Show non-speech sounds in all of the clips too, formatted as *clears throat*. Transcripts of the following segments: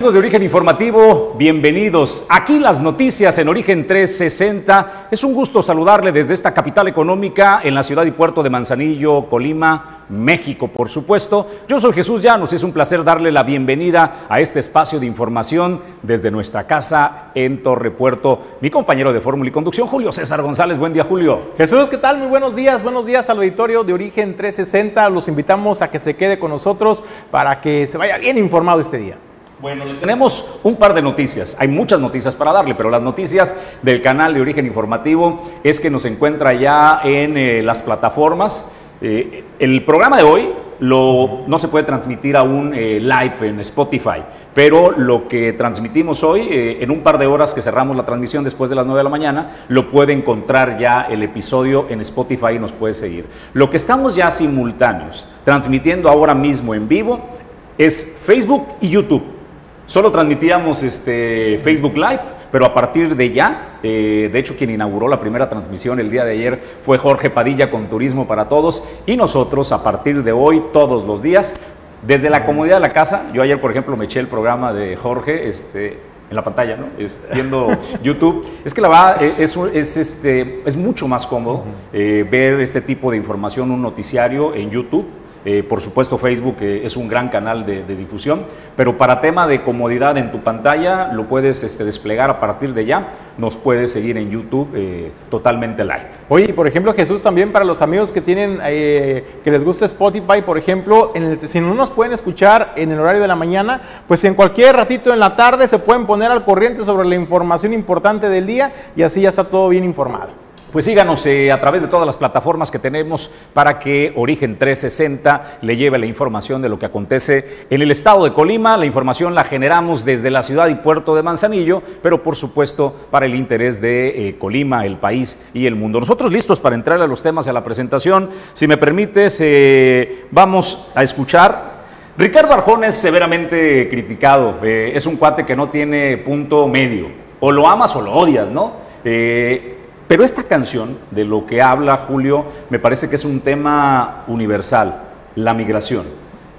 Amigos de Origen Informativo, bienvenidos. Aquí las noticias en Origen 360. Es un gusto saludarle desde esta capital económica en la ciudad y puerto de Manzanillo, Colima, México, por supuesto. Yo soy Jesús Llanos y es un placer darle la bienvenida a este espacio de información desde nuestra casa en Torre Puerto. Mi compañero de Fórmula y Conducción, Julio César González. Buen día, Julio. Jesús, ¿qué tal? Muy buenos días. Buenos días al auditorio de Origen 360. Los invitamos a que se quede con nosotros para que se vaya bien informado este día. Bueno, le tenemos un par de noticias. Hay muchas noticias para darle, pero las noticias del canal de Origen Informativo es que nos encuentra ya en eh, las plataformas. Eh, el programa de hoy lo, no se puede transmitir aún eh, live en Spotify, pero lo que transmitimos hoy, en un par de horas que cerramos la transmisión después de las 9 de la mañana, lo puede encontrar ya el episodio en Spotify y nos puede seguir. Lo que estamos ya simultáneos, transmitiendo ahora mismo en vivo, es Facebook y YouTube. Solo transmitíamos este Facebook Live, pero a partir de ya, eh, de hecho quien inauguró la primera transmisión el día de ayer fue Jorge Padilla con Turismo para Todos y nosotros a partir de hoy, todos los días, desde la comodidad de la casa, yo ayer por ejemplo me eché el programa de Jorge, este, en la pantalla, ¿no? Es, viendo *laughs* YouTube. Es que la verdad eh, es, es, este, es mucho más cómodo eh, ver este tipo de información, un noticiario en YouTube eh, por supuesto, Facebook eh, es un gran canal de, difusión, pero para tema de comodidad en tu pantalla lo puedes este, desplegar a partir de ya. Nos puedes seguir en YouTube eh, totalmente live. Oye, por ejemplo, Jesús, también para los amigos que tienen, que les gusta Spotify, por ejemplo, si no nos pueden escuchar en el horario de la mañana, pues en cualquier ratito en la tarde se pueden poner al corriente sobre la información importante del día y así ya está todo bien informado. Pues síganos eh, a través de todas las plataformas que tenemos para que Origen 360 le lleve la información de lo que acontece en el estado de Colima. La información la generamos desde la ciudad y puerto de Manzanillo, pero por supuesto para el interés de eh, Colima, el país y el mundo. Nosotros listos para entrar a los temas de la presentación. Si me permites, eh, vamos a escuchar Ricardo Arjón es severamente criticado, es un cuate que no tiene punto medio, o lo amas o lo odias, ¿no? Pero esta canción, de lo que habla Julio, me parece que es un tema universal, la migración.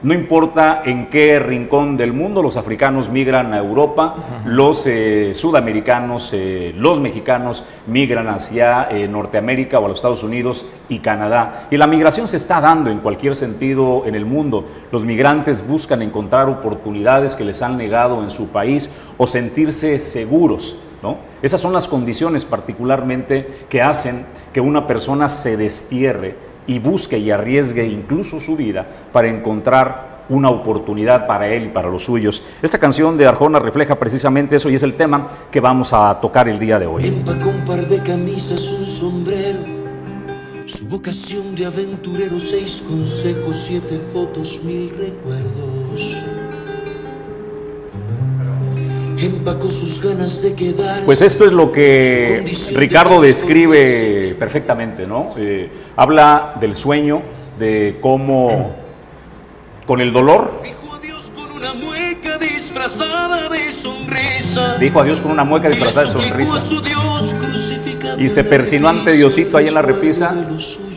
No importa en qué rincón del mundo los africanos migran a Europa, los eh, sudamericanos, eh, los mexicanos migran hacia eh, Norteamérica o a los Estados Unidos y Canadá. Y la migración se está dando en cualquier sentido en el mundo. Los migrantes buscan encontrar oportunidades que les han negado en su país o sentirse seguros esas son las condiciones particularmente que hacen que una persona se destierre y busque y arriesgue incluso su vida para encontrar una oportunidad para él y para los suyos. Esta canción de Arjona refleja precisamente eso y es el tema que vamos a tocar el día de hoy. un par de camisas, un sombrero, su vocación de aventurero, seis consejos, siete fotos, mil recuerdos Pues esto es lo que Ricardo describe perfectamente, ¿no? Eh, habla del sueño, de cómo con el dolor. Dijo adiós con una mueca disfrazada de sonrisa. Dijo adiós con una mueca disfrazada de sonrisa. Y se persinó ante Diosito ahí en la repisa.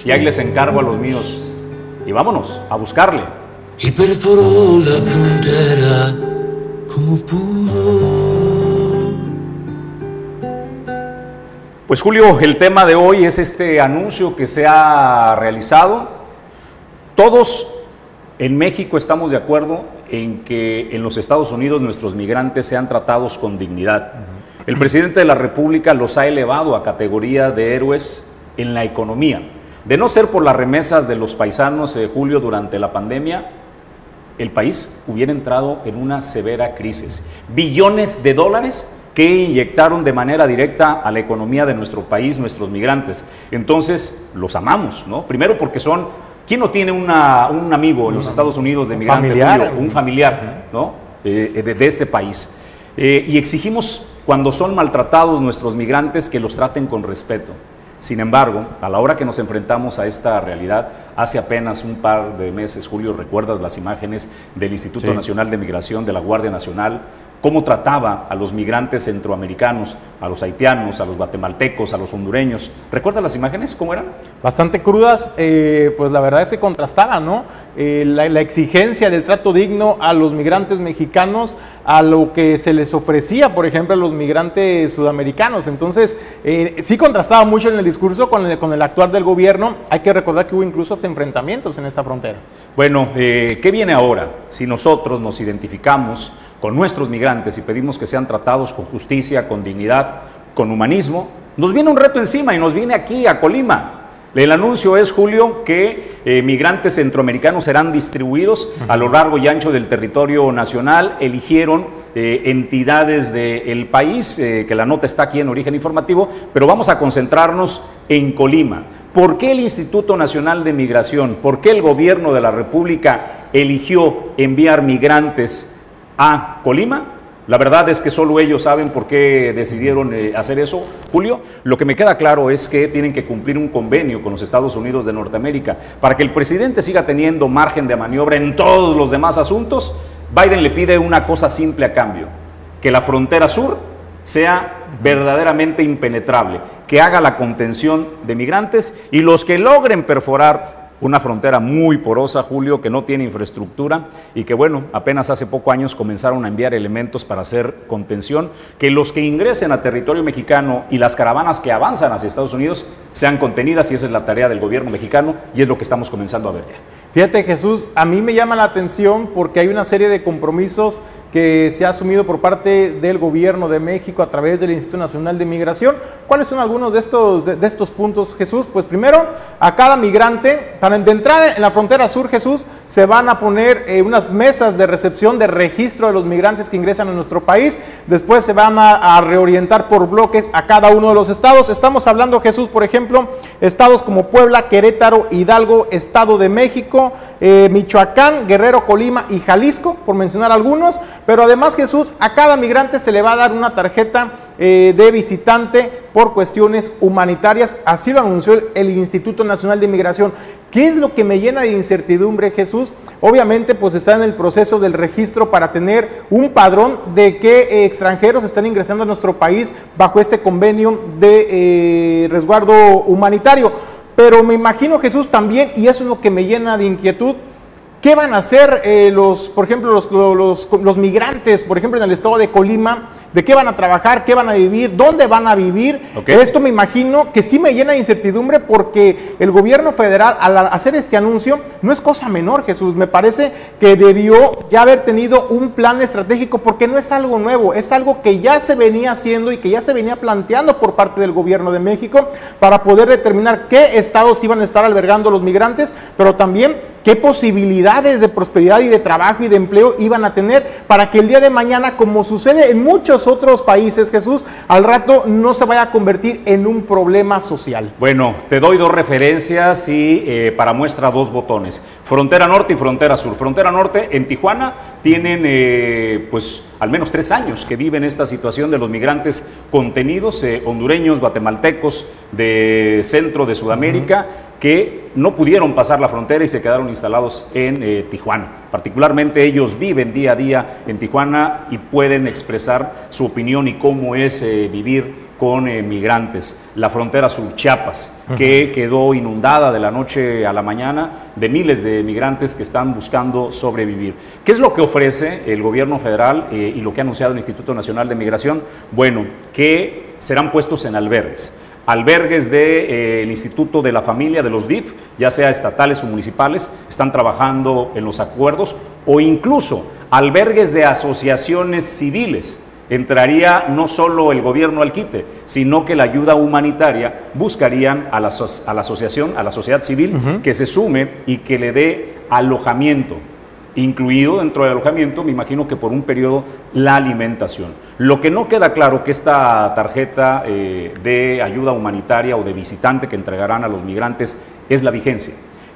Y ahí les encargo a los míos. Y vámonos a buscarle. Y perforó la frontera como pudo. Pues Julio, el tema de hoy es este anuncio que se ha realizado. Todos en México estamos de acuerdo en que en los Estados Unidos nuestros migrantes sean tratados con dignidad. El presidente de la República los ha elevado a categoría de héroes en la economía. De no ser por las remesas de los paisanos, de Julio, durante la pandemia, el país hubiera entrado en una severa crisis. Billones de dólares que inyectaron de manera directa a la economía de nuestro país nuestros migrantes. Entonces, los amamos, ¿no? Primero porque son, ¿quién no tiene un amigo en los Estados Unidos de migrante? Familiar. Un familiar, ¿no? Eh, de, este país. Eh, y exigimos, cuando son maltratados nuestros migrantes, que los traten con respeto. Sin embargo, a la hora que nos enfrentamos a esta realidad, hace apenas un par de meses, Julio, recuerdas las imágenes del Instituto Sí. Nacional de Migración, de la Guardia Nacional, cómo trataba a los migrantes centroamericanos, a los haitianos, a los guatemaltecos, a los hondureños. ¿Recuerdas las imágenes? ¿Cómo eran? Bastante crudas, eh, pues la verdad es que contrastaban, ¿no? Eh, la, exigencia del trato digno a los migrantes mexicanos a lo que se les ofrecía, por ejemplo, a los migrantes sudamericanos. Entonces, eh, sí contrastaba mucho en el discurso con el, con el actuar del gobierno. Hay que recordar que hubo incluso hasta enfrentamientos en esta frontera. Bueno, eh, ¿qué viene ahora? Si nosotros nos identificamos con nuestros migrantes y pedimos que sean tratados con justicia, con dignidad, con humanismo, nos viene un reto encima y nos viene aquí a Colima. El anuncio es, Julio, que eh, migrantes centroamericanos serán distribuidos a lo largo y ancho del territorio nacional. Eligieron eh, entidades del país, eh, que la nota está aquí en Origen Informativo, pero vamos a concentrarnos en Colima. ¿Por qué el Instituto Nacional de Migración, por qué el gobierno de la República eligió enviar migrantes a Colima? La verdad es que solo ellos saben por qué decidieron eh, hacer eso, Julio. Lo que me queda claro es que tienen que cumplir un convenio con los Estados Unidos de Norteamérica. Para que el presidente siga teniendo margen de maniobra en todos los demás asuntos, Biden le pide una cosa simple a cambio, que la frontera sur sea verdaderamente impenetrable, que haga la contención de migrantes y los que logren perforar una frontera muy porosa, Julio, que no tiene infraestructura y que, bueno, apenas hace poco años comenzaron a enviar elementos para hacer contención, que los que ingresen a territorio mexicano y las caravanas que avanzan hacia Estados Unidos sean contenidas y esa es la tarea del gobierno mexicano y es lo que estamos comenzando a ver ya. Fíjate Jesús, a mí me llama la atención porque hay una serie de compromisos que se ha asumido por parte del gobierno de México a través del Instituto Nacional de Migración. ¿Cuáles son algunos de estos, de, estos puntos, Jesús? Pues primero, a cada migrante, para de entrada en la frontera sur, Jesús, se van a poner eh, unas mesas de recepción de registro de los migrantes que ingresan a nuestro país. Después se van a, a reorientar por bloques a cada uno de los estados. Estamos hablando, Jesús, por ejemplo, estados como Puebla, Querétaro, Hidalgo, Estado de México, eh, Michoacán, Guerrero, Colima y Jalisco, por mencionar algunos. Pero además, Jesús, a cada migrante se le va a dar una tarjeta eh, de visitante por cuestiones humanitarias. Así lo anunció el, Instituto Nacional de Migración. ¿Qué es lo que me llena de incertidumbre, Jesús? Obviamente, pues está en el proceso del registro para tener un padrón de qué eh, extranjeros están ingresando a nuestro país bajo este convenio de eh, resguardo humanitario. Pero me imagino, Jesús, también, y eso es lo que me llena de inquietud, ¿Qué van a hacer eh, los, por ejemplo, los, los, los, migrantes, por ejemplo, en el estado de Colima? ¿De qué van a trabajar? ¿Qué van a vivir? ¿Dónde van a vivir? Okay. Esto me imagino que sí me llena de incertidumbre porque el gobierno federal, al hacer este anuncio, no es cosa menor, Jesús. Me parece que debió ya haber tenido un plan estratégico porque no es algo nuevo, es algo que ya se venía haciendo y que ya se venía planteando por parte del gobierno de México para poder determinar qué estados iban a estar albergando los migrantes, pero también qué posibilidades de prosperidad y de trabajo y de empleo iban a tener para que el día de mañana, como sucede en muchos otros países, Jesús, al rato no se vaya a convertir en un problema social. Bueno, te doy dos referencias y eh, para muestra dos botones. Frontera Norte y Frontera Sur. Frontera Norte en Tijuana tienen eh, pues al menos tres años que viven esta situación de los migrantes contenidos, eh, hondureños, guatemaltecos, de centro de Sudamérica. Que no pudieron pasar la frontera y se quedaron instalados en eh, Tijuana. Particularmente ellos viven día a día en Tijuana y pueden expresar su opinión y cómo es eh, vivir con eh, migrantes. La frontera sur, Chiapas, uh -huh. que quedó inundada de la noche a la mañana de miles de migrantes que están buscando sobrevivir. ¿Qué es lo que ofrece el gobierno federal y lo que ha anunciado el Instituto Nacional de Migración? Bueno, que serán puestos en albergues albergues del de, eh, Instituto de la Familia, de los DIF, ya sea estatales o municipales, están trabajando en los acuerdos, o incluso albergues de asociaciones civiles. Entraría no solo el gobierno al quite, sino que la ayuda humanitaria buscarían a la, a la asociación, a la sociedad civil, uh -huh. que se sume y que le dé alojamiento, incluido dentro del alojamiento, me imagino que por un periodo, la alimentación. Lo que no queda claro que esta tarjeta eh, de ayuda humanitaria o de visitante que entregarán a los migrantes es la vigencia.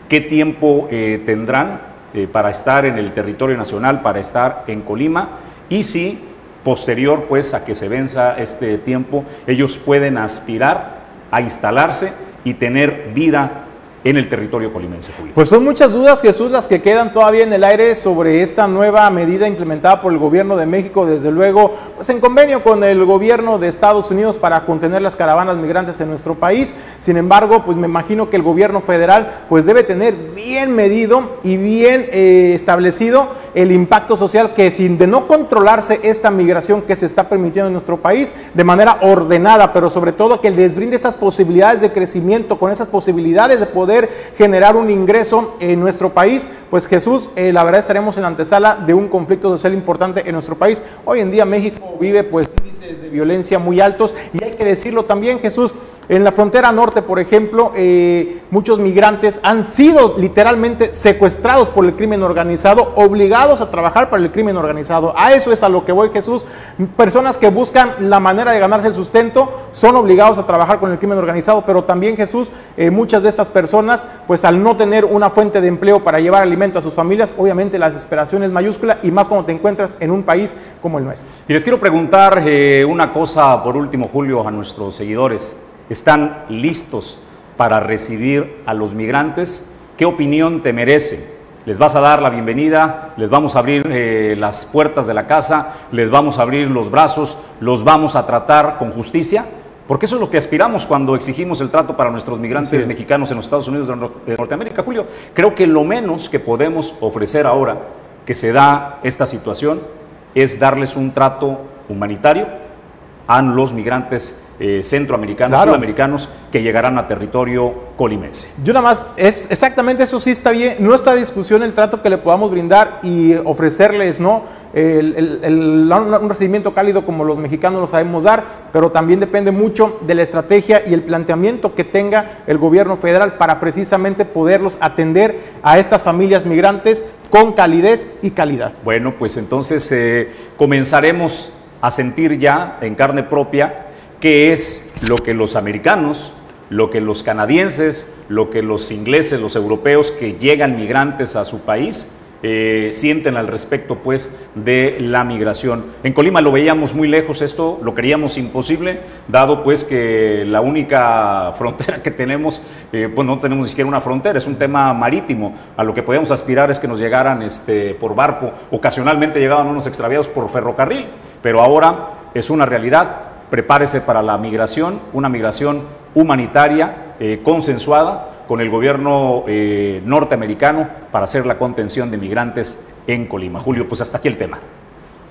¿Qué tiempo eh, tendrán eh, para estar en el territorio nacional, para estar en Colima? Y si posterior pues a que se venza este tiempo, ellos pueden aspirar a instalarse y tener vida en el territorio colimense, Julio. Pues son muchas dudas, Jesús, las que quedan todavía en el aire sobre esta nueva medida implementada por el gobierno de México, desde luego, pues en convenio con el gobierno de Estados Unidos para contener las caravanas migrantes en nuestro país. Sin embargo, pues me imagino que el gobierno federal pues debe tener bien medido y bien eh, establecido el impacto social que sin de no controlarse esta migración que se está permitiendo en nuestro país de manera ordenada, pero sobre todo que les brinde esas posibilidades de crecimiento, con esas posibilidades de poder generar un ingreso en nuestro país, pues Jesús, eh, la verdad estaremos en la antesala de un conflicto social importante en nuestro país. Hoy en día México vive pues índices de violencia muy altos y hay que decirlo también, Jesús, en la frontera norte, por ejemplo, eh, muchos migrantes han sido literalmente secuestrados por el crimen organizado, obligados a trabajar para el crimen organizado. A eso es a lo que voy, Jesús. Personas que buscan la manera de ganarse el sustento son obligados a trabajar con el crimen organizado, pero también, Jesús, eh, muchas de estas personas, pues al no tener una fuente de empleo para llevar alimento a sus familias, obviamente la desesperación es mayúscula y más cuando te encuentras en un país como el nuestro. Y les quiero preguntar eh, una cosa, por último, Julio, a nuestros seguidores están listos para recibir a los migrantes? ¿Qué opinión te merece? ¿Les vas a dar la bienvenida? ¿Les vamos a abrir eh, las puertas de la casa? ¿Les vamos a abrir los brazos? ¿Los vamos a tratar con justicia? Porque eso es lo que aspiramos cuando exigimos el trato para nuestros migrantes mexicanos en los Estados Unidos de Norteamérica, Julio. Creo que lo menos que podemos ofrecer ahora que se da esta situación es darles un trato humanitario a los migrantes eh, centroamericanos, sudamericanos que llegarán a territorio colimense. Yo nada más, es exactamente eso sí está bien, no está discusión el trato que le podamos brindar y ofrecerles, ¿no? un recibimiento cálido como los mexicanos lo sabemos dar, pero también depende mucho de la estrategia y el planteamiento que tenga el gobierno federal para precisamente poderlos atender a estas familias migrantes con calidez y calidad. Bueno, pues entonces eh, comenzaremos a sentir ya en carne propia qué es lo que los americanos, lo que los canadienses, lo que los ingleses, los europeos que llegan migrantes a su país, eh, sienten al respecto pues de la migración. En Colima lo veíamos muy lejos esto, lo queríamos imposible, dado pues que la única *laughs* frontera que tenemos, eh, pues no tenemos ni siquiera una frontera, es un tema marítimo. A lo que podíamos aspirar es que nos llegaran este, por barco, ocasionalmente llegaban unos extraviados por ferrocarril, pero ahora es una realidad prepárese para la migración, una migración humanitaria, eh, consensuada con el gobierno eh, norteamericano para hacer la contención de migrantes en Colima. Julio, pues hasta aquí el tema.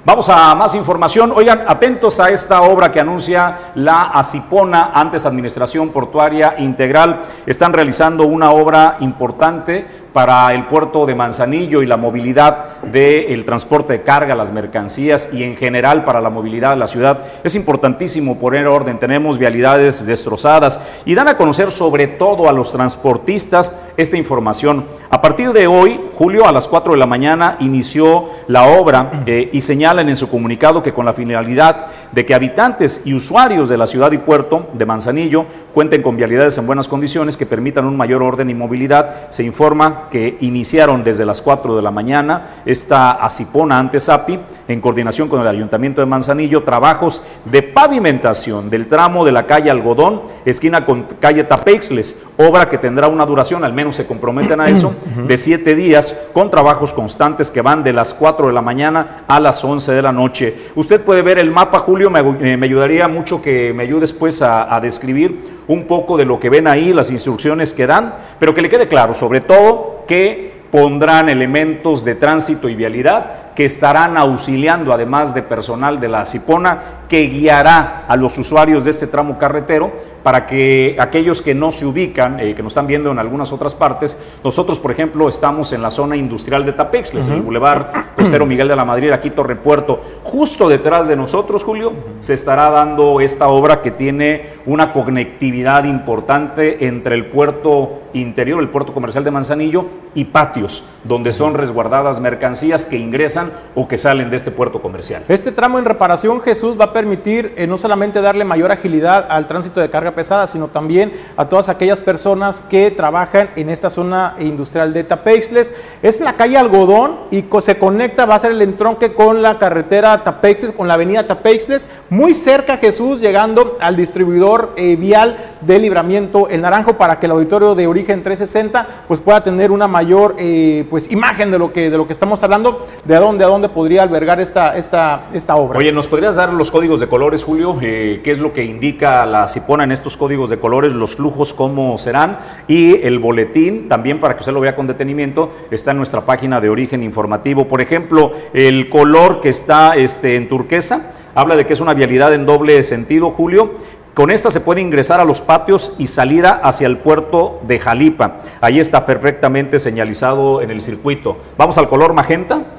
Vamos a más información. Oigan, atentos a esta obra que anuncia la ACIPONA, antes Administración Portuaria Integral. Están realizando una obra importante para el puerto de Manzanillo y la movilidad del transporte de carga, las mercancías y en general para la movilidad de la ciudad. Es importantísimo poner orden, tenemos vialidades destrozadas y dan a conocer sobre todo a los transportistas esta información. A partir de hoy, Julio, a las 4 de la mañana, inició la obra eh, y señalan en su comunicado que con la finalidad de que habitantes y usuarios de la ciudad y puerto de Manzanillo cuenten con vialidades en buenas condiciones que permitan un mayor orden y movilidad, se informa que iniciaron desde las 4 de la mañana esta Acipona antes API, en coordinación con el Ayuntamiento de Manzanillo, trabajos de pavimentación del tramo de la calle Algodón, esquina con calle Tapeixles, obra que tendrá una duración, al menos se comprometen a *clears throat* eso, de siete días, con trabajos constantes que van de las 4 de la mañana a las 11 de la noche. Usted puede ver el mapa, Julio, me, eh, ayudaría mucho que me ayudes pues a describir un poco de lo que ven ahí, las instrucciones que dan, pero que le quede claro, sobre todo, que pondrán elementos de tránsito y vialidad que estarán auxiliando, además de personal de la Cipona, que guiará a los usuarios de este tramo carretero para que aquellos que no se ubican, eh, que nos están viendo en algunas otras partes, nosotros, por ejemplo, estamos en la zona industrial de Tapexles, en el Boulevard Costero Miguel de la Madrid, aquí Torre Puerto. Justo detrás de nosotros, Julio, se estará dando esta obra que tiene una conectividad importante entre el puerto interior del puerto comercial de Manzanillo y patios, donde son resguardadas mercancías que ingresan o que salen de este puerto comercial. Este tramo en reparación, Jesús, va a permitir eh, no solamente darle mayor agilidad al tránsito de carga pesada, sino también a todas aquellas personas que trabajan en esta zona industrial de Tapexles. Es la calle Algodón y se conecta, va a ser el entronque con la carretera Tapexles, con la avenida Tapexles, muy cerca, Jesús, llegando al distribuidor eh, vial de libramiento El Naranjo para que el auditorio de origen 360 pues pueda tener una mayor eh, pues imagen de lo que de lo que estamos hablando, de a dónde a dónde podría albergar esta, esta, esta obra. Oye, ¿nos podrías dar los códigos de colores, Julio? Eh, ¿Qué es lo que indica la Cipona en estos códigos de colores, los flujos, cómo serán? Y el boletín, también para que usted lo vea con detenimiento, está en nuestra página de origen informativo. Por ejemplo, el color que está este, en turquesa, habla de que es una vialidad en doble sentido, Julio. Con esta se puede ingresar a los patios y salida hacia el puerto de Jalipa. Ahí está perfectamente señalizado en el circuito. Vamos al color magenta.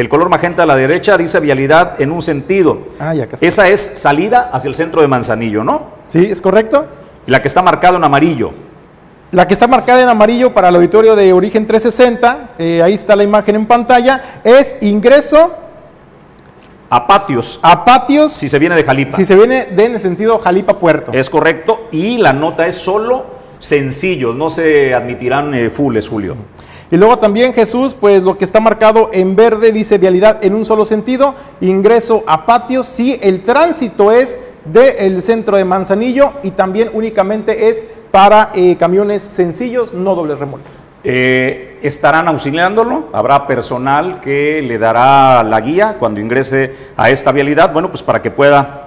El color magenta a la derecha dice vialidad en un sentido. Ah, ya casi. Esa es salida hacia el centro de Manzanillo, ¿no? Sí, es correcto. Y la que está marcada en amarillo. La que está marcada en amarillo para el auditorio de origen 360, eh, ahí está la imagen en pantalla, es ingreso A patios. a patios Si se viene de Jalipa. si se viene de en el sentido Jalipa-Puerto. Es correcto. Y la nota es solo sencillos. No se admitirán eh, fulles, Julio. Y luego también Jesús, pues lo que está marcado en verde dice vialidad en un solo sentido, ingreso a patios si el tránsito es del centro de Manzanillo y también únicamente es para eh, camiones sencillos, no dobles remolques. Eh, estarán auxiliándolo, habrá personal que le dará la guía cuando ingrese a esta vialidad, bueno, pues para que pueda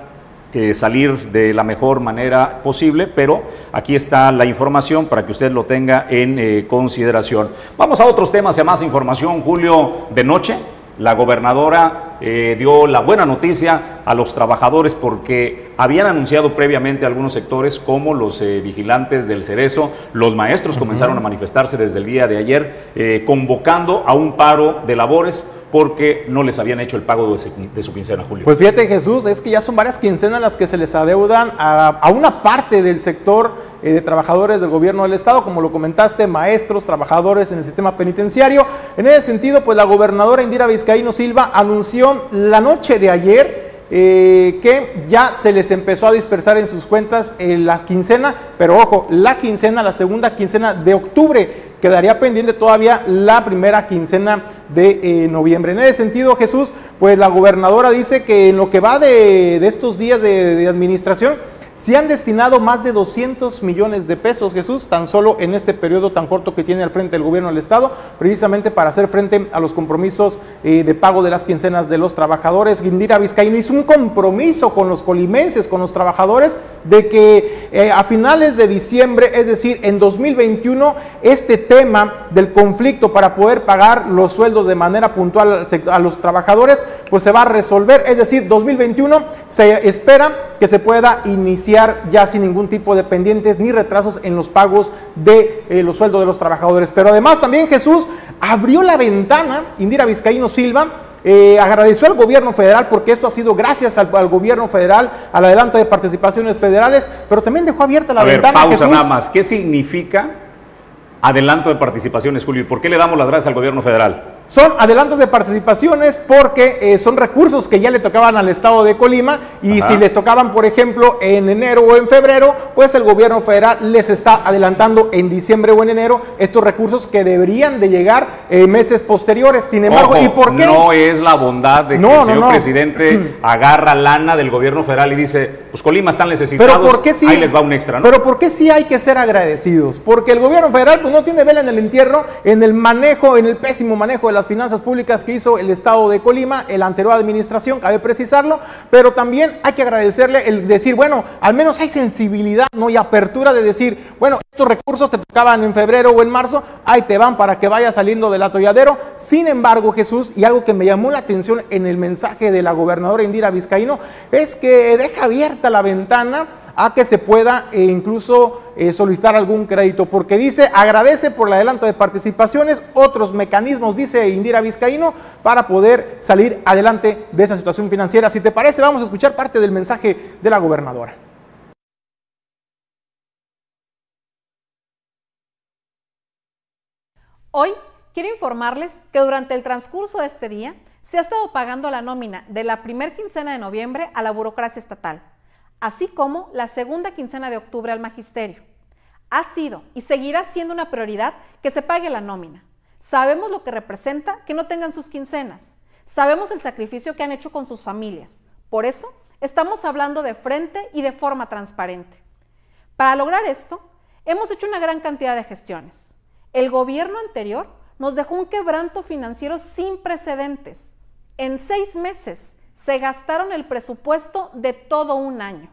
salir de la mejor manera posible, pero aquí está la información para que usted lo tenga en eh, consideración. Vamos a otros temas y a más información, Julio, de noche. La gobernadora eh, dio la buena noticia a los trabajadores porque habían anunciado previamente algunos sectores como los eh, vigilantes del Cerezo, los maestros comenzaron a manifestarse desde el día de ayer eh, convocando a un paro de labores porque no les habían hecho el pago de, su- de su quincena, Julio. Pues fíjate Jesús, es que ya son varias quincenas las que se les adeudan a, a una parte del sector eh, de trabajadores del gobierno del estado, como lo comentaste, maestros, trabajadores en el sistema penitenciario. En ese sentido, pues la gobernadora Indira Vizcaíno Silva anunció la noche de ayer eh, que ya se les empezó a dispersar en sus cuentas eh, la quincena, pero ojo, la quincena, la segunda quincena de octubre, quedaría pendiente todavía la primera quincena de eh, noviembre. En ese sentido, Jesús, pues la gobernadora dice que en lo que va de, de estos días de administración, se han destinado más de 200 millones de pesos, Jesús, tan solo en este periodo tan corto que tiene al frente el gobierno del Estado, precisamente para hacer frente a los compromisos eh, de pago de las quincenas de los trabajadores. Guindira Vizcaíno hizo un compromiso con los colimenses, con los trabajadores, de que eh, a finales de diciembre, es decir, en 2021, este tema del conflicto para poder pagar los sueldos de manera puntual a los trabajadores, pues se va a resolver, es decir, 2021 se espera que se pueda iniciar ya sin ningún tipo de pendientes ni retrasos en los pagos de eh, los sueldos de los trabajadores. Pero además también Jesús abrió la ventana, Indira Vizcaíno Silva, eh, agradeció al gobierno federal porque esto ha sido gracias al, al gobierno federal, al adelanto de participaciones federales, pero también dejó abierta la a ver, ventana. pausa Jesús. nada más. ¿Qué significa adelanto de participaciones, Julio? ¿Y por qué le damos las gracias al gobierno federal? Son adelantos de participaciones porque eh, son recursos que ya le tocaban al estado de Colima y Ajá. si les tocaban, por ejemplo, en enero o en febrero, pues el gobierno federal les está adelantando en diciembre o en enero estos recursos que deberían de llegar en meses posteriores. Sin embargo, Ojo, ¿y por qué? No es la bondad de que No, el señor no. presidente agarra lana del gobierno federal y dice, pues Colima están necesitados, Pero ¿por qué sí? ahí les va un extra, ¿no? Pero ¿por qué sí hay que ser agradecidos? Porque el gobierno federal pues no tiene vela en el entierro en el manejo, en el pésimo manejo de las finanzas públicas que hizo el estado de Colima, el anterior administración, cabe precisarlo, pero también hay que agradecerle el decir, bueno, al menos hay sensibilidad, ¿no? Y apertura de decir, bueno, estos recursos te tocaban en febrero o en marzo, ahí te van para que vayas saliendo del atolladero. Sin embargo, Jesús, y algo que me llamó la atención en el mensaje de la gobernadora Indira Vizcaíno, es que deja abierta la ventana a que se pueda eh, incluso eh, solicitar algún crédito, porque dice, agradece por el adelanto de participaciones, otros mecanismos, dice Indira Vizcaíno, para poder salir adelante de esa situación financiera. Si te parece, vamos a escuchar parte del mensaje de la gobernadora. Hoy quiero informarles que durante el transcurso de este día se ha estado pagando la nómina de la primer quincena de noviembre a la burocracia estatal, así como la segunda quincena de octubre al magisterio. Ha sido y seguirá siendo una prioridad que se pague la nómina. Sabemos lo que representa que no tengan sus quincenas. Sabemos el sacrificio que han hecho con sus familias. Por eso, estamos hablando de frente y de forma transparente. Para lograr esto, hemos hecho una gran cantidad de gestiones. El gobierno anterior nos dejó un quebranto financiero sin precedentes. En seis meses se gastaron el presupuesto de todo un año.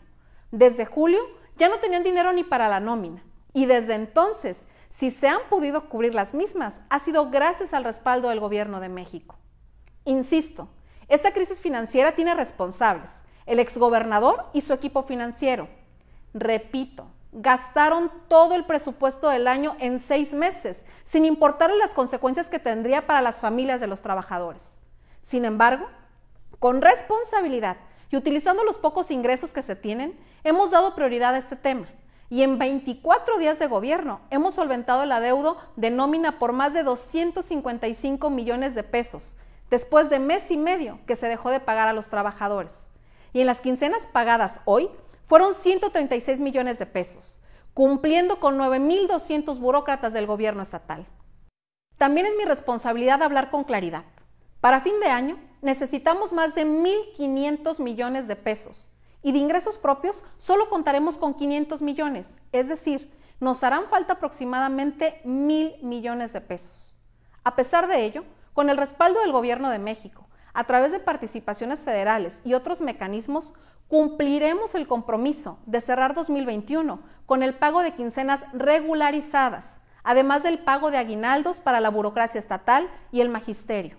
Desde julio ya no tenían dinero ni para la nómina. Y desde entonces, si se han podido cubrir las mismas, ha sido gracias al respaldo del gobierno de México. Insisto, esta crisis financiera tiene responsables, el exgobernador y su equipo financiero. Repito, gastaron todo el presupuesto del año en seis meses, sin importar las consecuencias que tendría para las familias de los trabajadores. Sin embargo, con responsabilidad y utilizando los pocos ingresos que se tienen, hemos dado prioridad a este tema. Y en 24 días de gobierno hemos solventado el adeudo de nómina por más de 255 millones de pesos, después de mes y medio que se dejó de pagar a los trabajadores. Y en las quincenas pagadas hoy fueron 136 millones de pesos, cumpliendo con 9.200 burócratas del gobierno estatal. También es mi responsabilidad hablar con claridad. Para fin de año necesitamos más de 1.500 millones de pesos y de ingresos propios solo contaremos con 500 millones, es decir, nos harán falta aproximadamente mil millones de pesos. A pesar de ello, con el respaldo del Gobierno de México, a través de participaciones federales y otros mecanismos, cumpliremos el compromiso de cerrar 2021 con el pago de quincenas regularizadas, además del pago de aguinaldos para la burocracia estatal y el magisterio.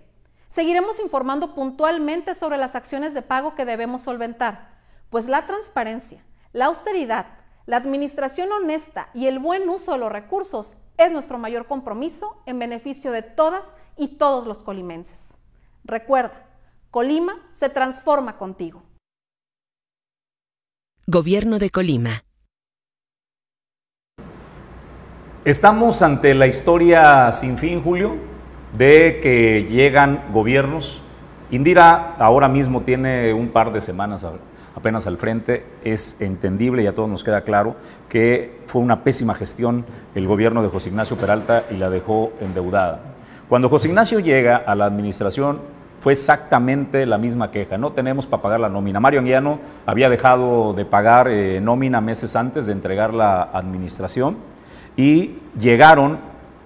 Seguiremos informando puntualmente sobre las acciones de pago que debemos solventar, pues la transparencia, la austeridad, la administración honesta y el buen uso de los recursos es nuestro mayor compromiso en beneficio de todas y todos los colimenses. Recuerda, Colima se transforma contigo. Gobierno de Colima. Estamos ante la historia sin fin, Julio, de que llegan gobiernos. Indira ahora mismo tiene un par de semanas apenas al frente. Es entendible y a todos nos queda claro que fue una pésima gestión el gobierno de José Ignacio Peralta y la dejó endeudada. Cuando José Ignacio llega a la administración, fue exactamente la misma queja. No tenemos para pagar la nómina. Mario Anguiano había dejado de pagar eh, nómina meses antes de entregar la administración y llegaron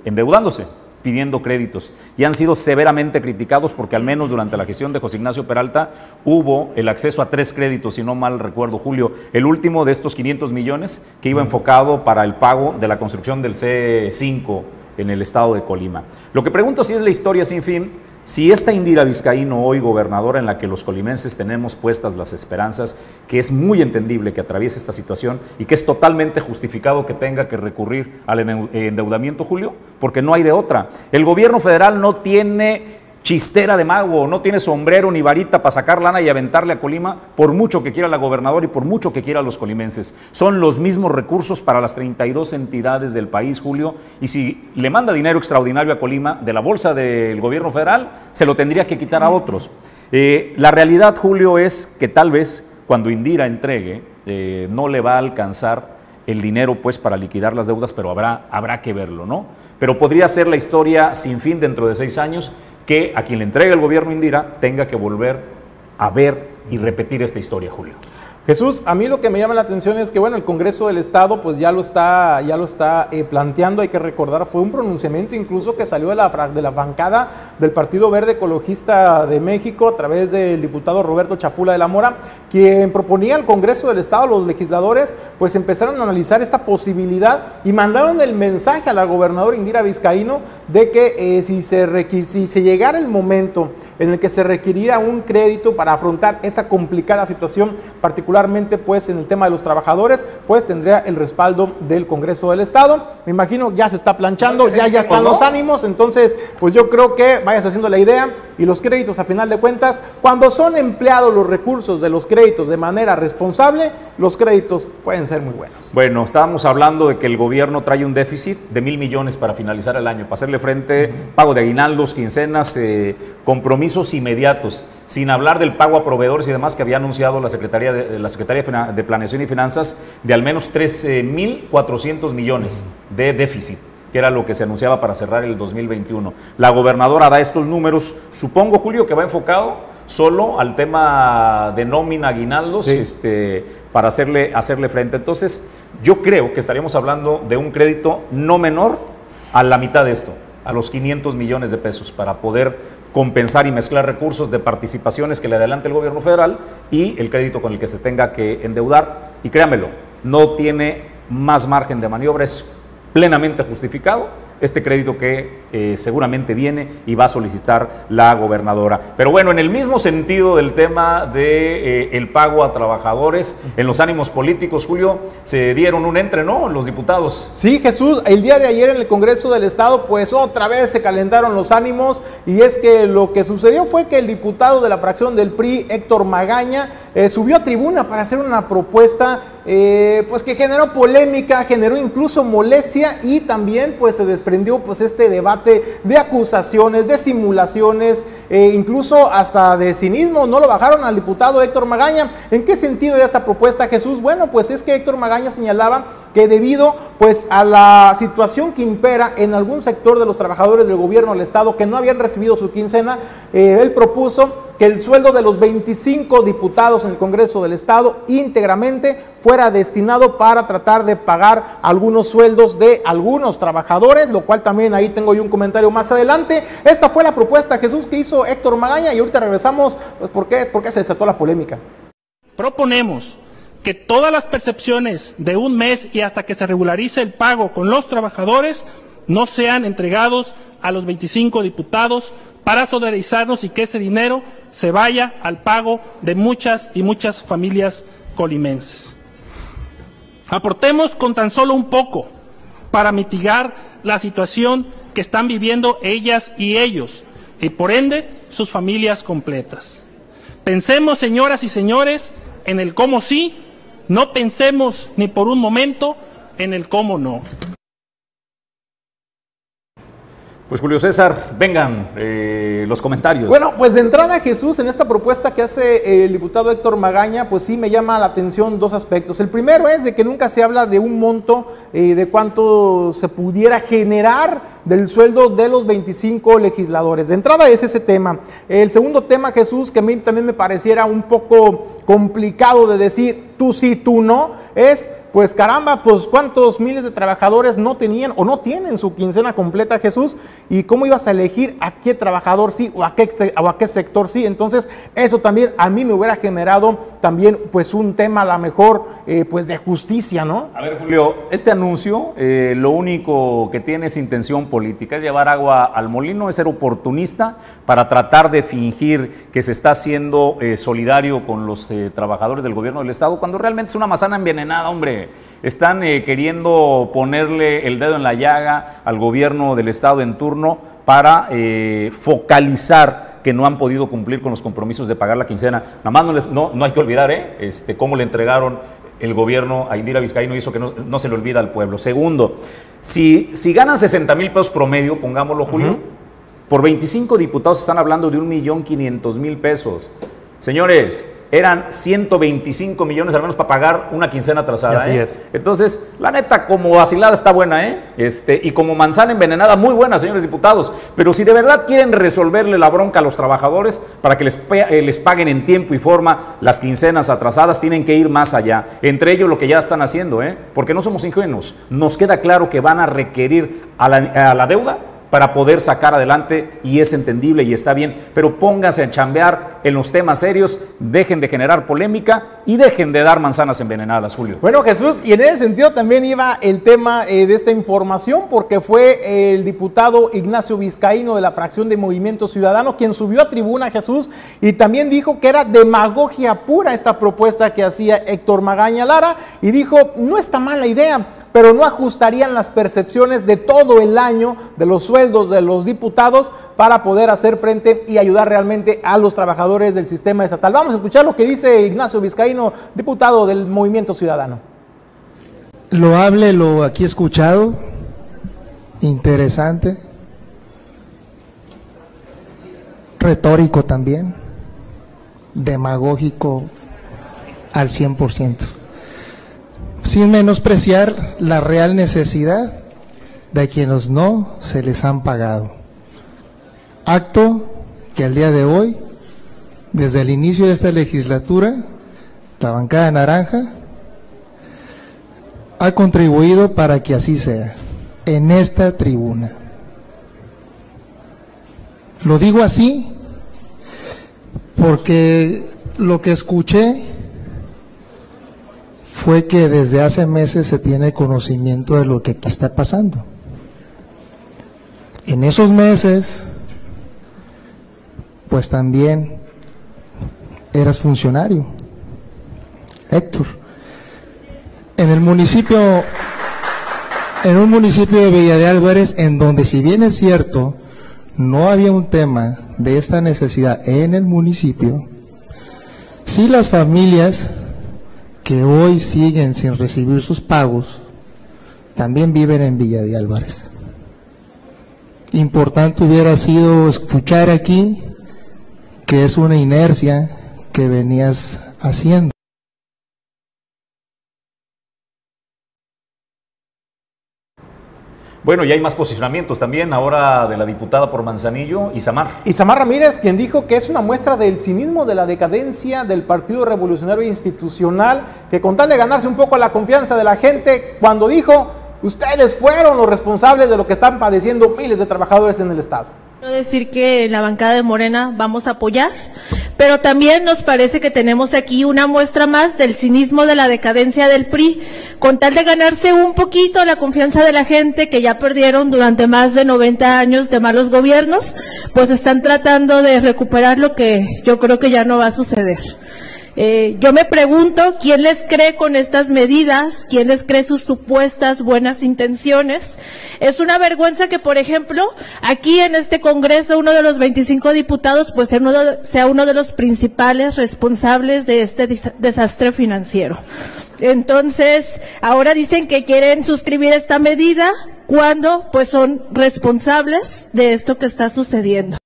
endeudándose, pidiendo créditos. Y han sido severamente criticados porque al menos durante la gestión de José Ignacio Peralta hubo el acceso a tres créditos, si no mal recuerdo, Julio. El último de estos 500 millones que iba enfocado para el pago de la construcción del C5 en el estado de Colima. Lo que pregunto si es la historia sin fin si esta Indira Vizcaíno, hoy gobernadora en la que los colimenses tenemos puestas las esperanzas, que es muy entendible que atraviese esta situación y que es totalmente justificado que tenga que recurrir al endeudamiento, Julio, porque no hay de otra. El gobierno federal no tiene chistera de mago, no tiene sombrero ni varita para sacar lana y aventarle a Colima por mucho que quiera la gobernadora y por mucho que quiera los colimenses. Son los mismos recursos para las 32 entidades del país, Julio, y si le manda dinero extraordinario a Colima de la bolsa del gobierno federal, se lo tendría que quitar a otros. Eh, la realidad, Julio, es que tal vez cuando Indira entregue, eh, no le va a alcanzar el dinero pues para liquidar las deudas, pero habrá, habrá que verlo, ¿no? Pero podría ser la historia sin fin dentro de seis años que a quien le entrega el gobierno Indira tenga que volver a ver y repetir esta historia, Julio. Jesús, a mí lo que me llama la atención es que, bueno, el Congreso del Estado pues ya lo está, ya lo está eh, planteando, hay que recordar, fue un pronunciamiento incluso que salió de la, de la bancada del Partido Verde Ecologista de México a través del diputado Roberto Chapula de la Mora, quien proponía al Congreso del Estado, los legisladores, pues empezaron a analizar esta posibilidad y mandaron el mensaje a la gobernadora Indira Vizcaíno de que eh, si, se si se llegara el momento en el que se requiriera un crédito para afrontar esta complicada situación particular, particularmente pues en el tema de los trabajadores, pues tendría el respaldo del Congreso del Estado. Me imagino ya se está planchando, ya, ya están los ánimos, entonces pues yo creo que vayas haciendo la idea y los créditos a final de cuentas, cuando son empleados los recursos de los créditos de manera responsable, los créditos pueden ser muy buenos. Bueno, estábamos hablando de que el gobierno trae un déficit de mil millones para finalizar el año, para hacerle frente, pago de aguinaldos, quincenas, eh, compromisos inmediatos, sin hablar del pago a proveedores y demás que había anunciado la Secretaría de, la Secretaría de Planeación y Finanzas de al menos 13.400 millones de déficit que era lo que se anunciaba para cerrar el 2021. La gobernadora da estos números, supongo, Julio, que va enfocado solo al tema de nómina, aguinaldos, este, para hacerle, hacerle frente. Entonces, yo creo que estaríamos hablando de un crédito no menor a la mitad de esto, a los 500 millones de pesos, para poder compensar y mezclar recursos de participaciones que le adelante el gobierno federal y el crédito con el que se tenga que endeudar. Y créanmelo, no tiene más margen de maniobra, plenamente justificado este crédito que eh, seguramente viene y va a solicitar la gobernadora. Pero bueno, en el mismo sentido del tema de eh, el pago a trabajadores, en los ánimos políticos, Julio, se dieron un entre, ¿no? Los diputados. Sí, Jesús, el día de ayer en el Congreso del Estado, pues otra vez se calentaron los ánimos y es que lo que sucedió fue que el diputado de la fracción del PRI, Héctor Magaña, eh, subió a tribuna para hacer una propuesta pues que generó polémica, generó incluso molestia y también pues se desprendió pues este debate de acusaciones, de simulaciones, e incluso hasta de cinismo. No lo bajaron al diputado Héctor Magaña. ¿En qué sentido ya esta propuesta, Jesús? Bueno, pues es que Héctor Magaña señalaba que debido pues a la situación que impera en algún sector de los trabajadores del gobierno del Estado que no habían recibido su quincena, eh, él propuso que el sueldo de los 25 diputados en el Congreso del Estado íntegramente fuera destinado para tratar de pagar algunos sueldos de algunos trabajadores, lo cual también ahí tengo yo un comentario más adelante. Esta fue la propuesta, Jesús, que hizo Héctor Magaña y ahorita regresamos, pues ¿por qué? Porque se desató la polémica. Proponemos que todas las percepciones de un mes y hasta que se regularice el pago con los trabajadores no sean entregados a los 25 diputados para solidarizarnos y que ese dinero se vaya al pago de muchas y muchas familias colimenses. Aportemos con tan solo un poco para mitigar la situación que están viviendo ellas y ellos y por ende sus familias completas. Pensemos, señoras y señores, en el cómo sí, no pensemos ni por un momento en el cómo no. Pues Julio César, vengan eh, los comentarios. Bueno, pues de entrada Jesús en esta propuesta que hace el diputado Héctor Magaña, pues sí me llama la atención dos aspectos. El primero es de que nunca se habla de un monto eh, de cuánto se pudiera generar del sueldo de los 25 legisladores. De entrada es ese tema. El segundo tema, Jesús, que a mí también me pareciera un poco complicado de decir tú sí, tú no, es pues caramba, pues cuántos miles de trabajadores no tenían o no tienen su quincena completa, Jesús, y cómo ibas a elegir a qué trabajador sí o a qué, o a qué sector sí. Entonces, eso también a mí me hubiera generado también pues un tema a lo mejor eh, pues de justicia, ¿no? A ver, Julio, este anuncio eh, lo único que tiene es intención política, es llevar agua al molino, es ser oportunista para tratar de fingir que se está haciendo eh, solidario con los trabajadores del gobierno del Estado, cuando realmente es una manzana envenenada, hombre. Están eh, queriendo ponerle el dedo en la llaga al gobierno del Estado en turno para eh, focalizar que no han podido cumplir con los compromisos de pagar la quincena. Nada más no, les, no, hay que olvidar ¿eh? este, cómo le entregaron el gobierno a Indira Vizcaíno hizo que no, se le olvida al pueblo. Segundo, si, si ganan 60 mil pesos promedio, pongámoslo, Julio, por 25 diputados están hablando de un millón quinientos mil pesos. Señores, eran 125 millones al menos para pagar una quincena atrasada. Así ¿eh? es. Entonces, la neta, como vacilada está buena, ¿eh? Este, y como manzana envenenada, muy buena, señores diputados. Pero si de verdad quieren resolverle la bronca a los trabajadores para que les, eh, les paguen en tiempo y forma las quincenas atrasadas, tienen que ir más allá. Entre ellos lo que ya están haciendo, ¿eh? Porque no somos ingenuos. Nos queda claro que van a requerir a la, a la deuda para poder sacar adelante y es entendible y está bien, pero póngase a chambear en los temas serios, dejen de generar polémica y dejen de dar manzanas envenenadas, Julio. Bueno, Jesús, y en ese sentido también iba el tema eh, de esta información, porque fue el diputado Ignacio Vizcaíno de la fracción de Movimiento Ciudadano quien subió a tribuna, Jesús, y también dijo que era demagogia pura esta propuesta que hacía Héctor Magaña Lara, y dijo, no está mala idea pero no ajustarían las percepciones de todo el año de los sueldos de los diputados para poder hacer frente y ayudar realmente a los trabajadores del sistema estatal. Vamos a escuchar lo que dice Ignacio Vizcaíno, diputado del Movimiento Ciudadano. Lo hable, lo aquí escuchado, interesante, retórico también, demagógico al 100% sin menospreciar la real necesidad de quienes no se les han pagado. Acto que al día de hoy, desde el inicio de esta legislatura, la bancada naranja ha contribuido para que así sea, en esta tribuna. Lo digo así porque lo que escuché fue que desde hace meses se tiene conocimiento de lo que aquí está pasando. En esos meses, pues también eras funcionario, Héctor. En el municipio, en un municipio de Villa de Álvarez, en donde si bien es cierto, no había un tema de esta necesidad en el municipio, sí las familias que hoy siguen sin recibir sus pagos, también viven en Villa de Álvarez. Importante hubiera sido escuchar aquí que es una inercia que venías haciendo. Bueno, y hay más posicionamientos también ahora de la diputada por Manzanillo, Isamar. Isamar Ramírez, quien dijo que es una muestra del cinismo, de la decadencia del Partido Revolucionario Institucional, que con tal de ganarse un poco la confianza de la gente, cuando dijo, ustedes fueron los responsables de lo que están padeciendo miles de trabajadores en el Estado. decir que en la bancada de Morena vamos a apoyar pero también nos parece que tenemos aquí una muestra más del cinismo de la decadencia del PRI, con tal de ganarse un poquito la confianza de la gente que ya perdieron durante más de 90 años de malos gobiernos, pues están tratando de recuperar lo que yo creo que ya no va a suceder. Eh, yo me pregunto quién les cree con estas medidas, quién les cree sus supuestas buenas intenciones. Es una vergüenza que, por ejemplo, aquí en este Congreso uno de los 25 diputados pues sea uno de los principales responsables de este desastre financiero. Entonces, ahora dicen que quieren suscribir esta medida cuando pues son responsables de esto que está sucediendo.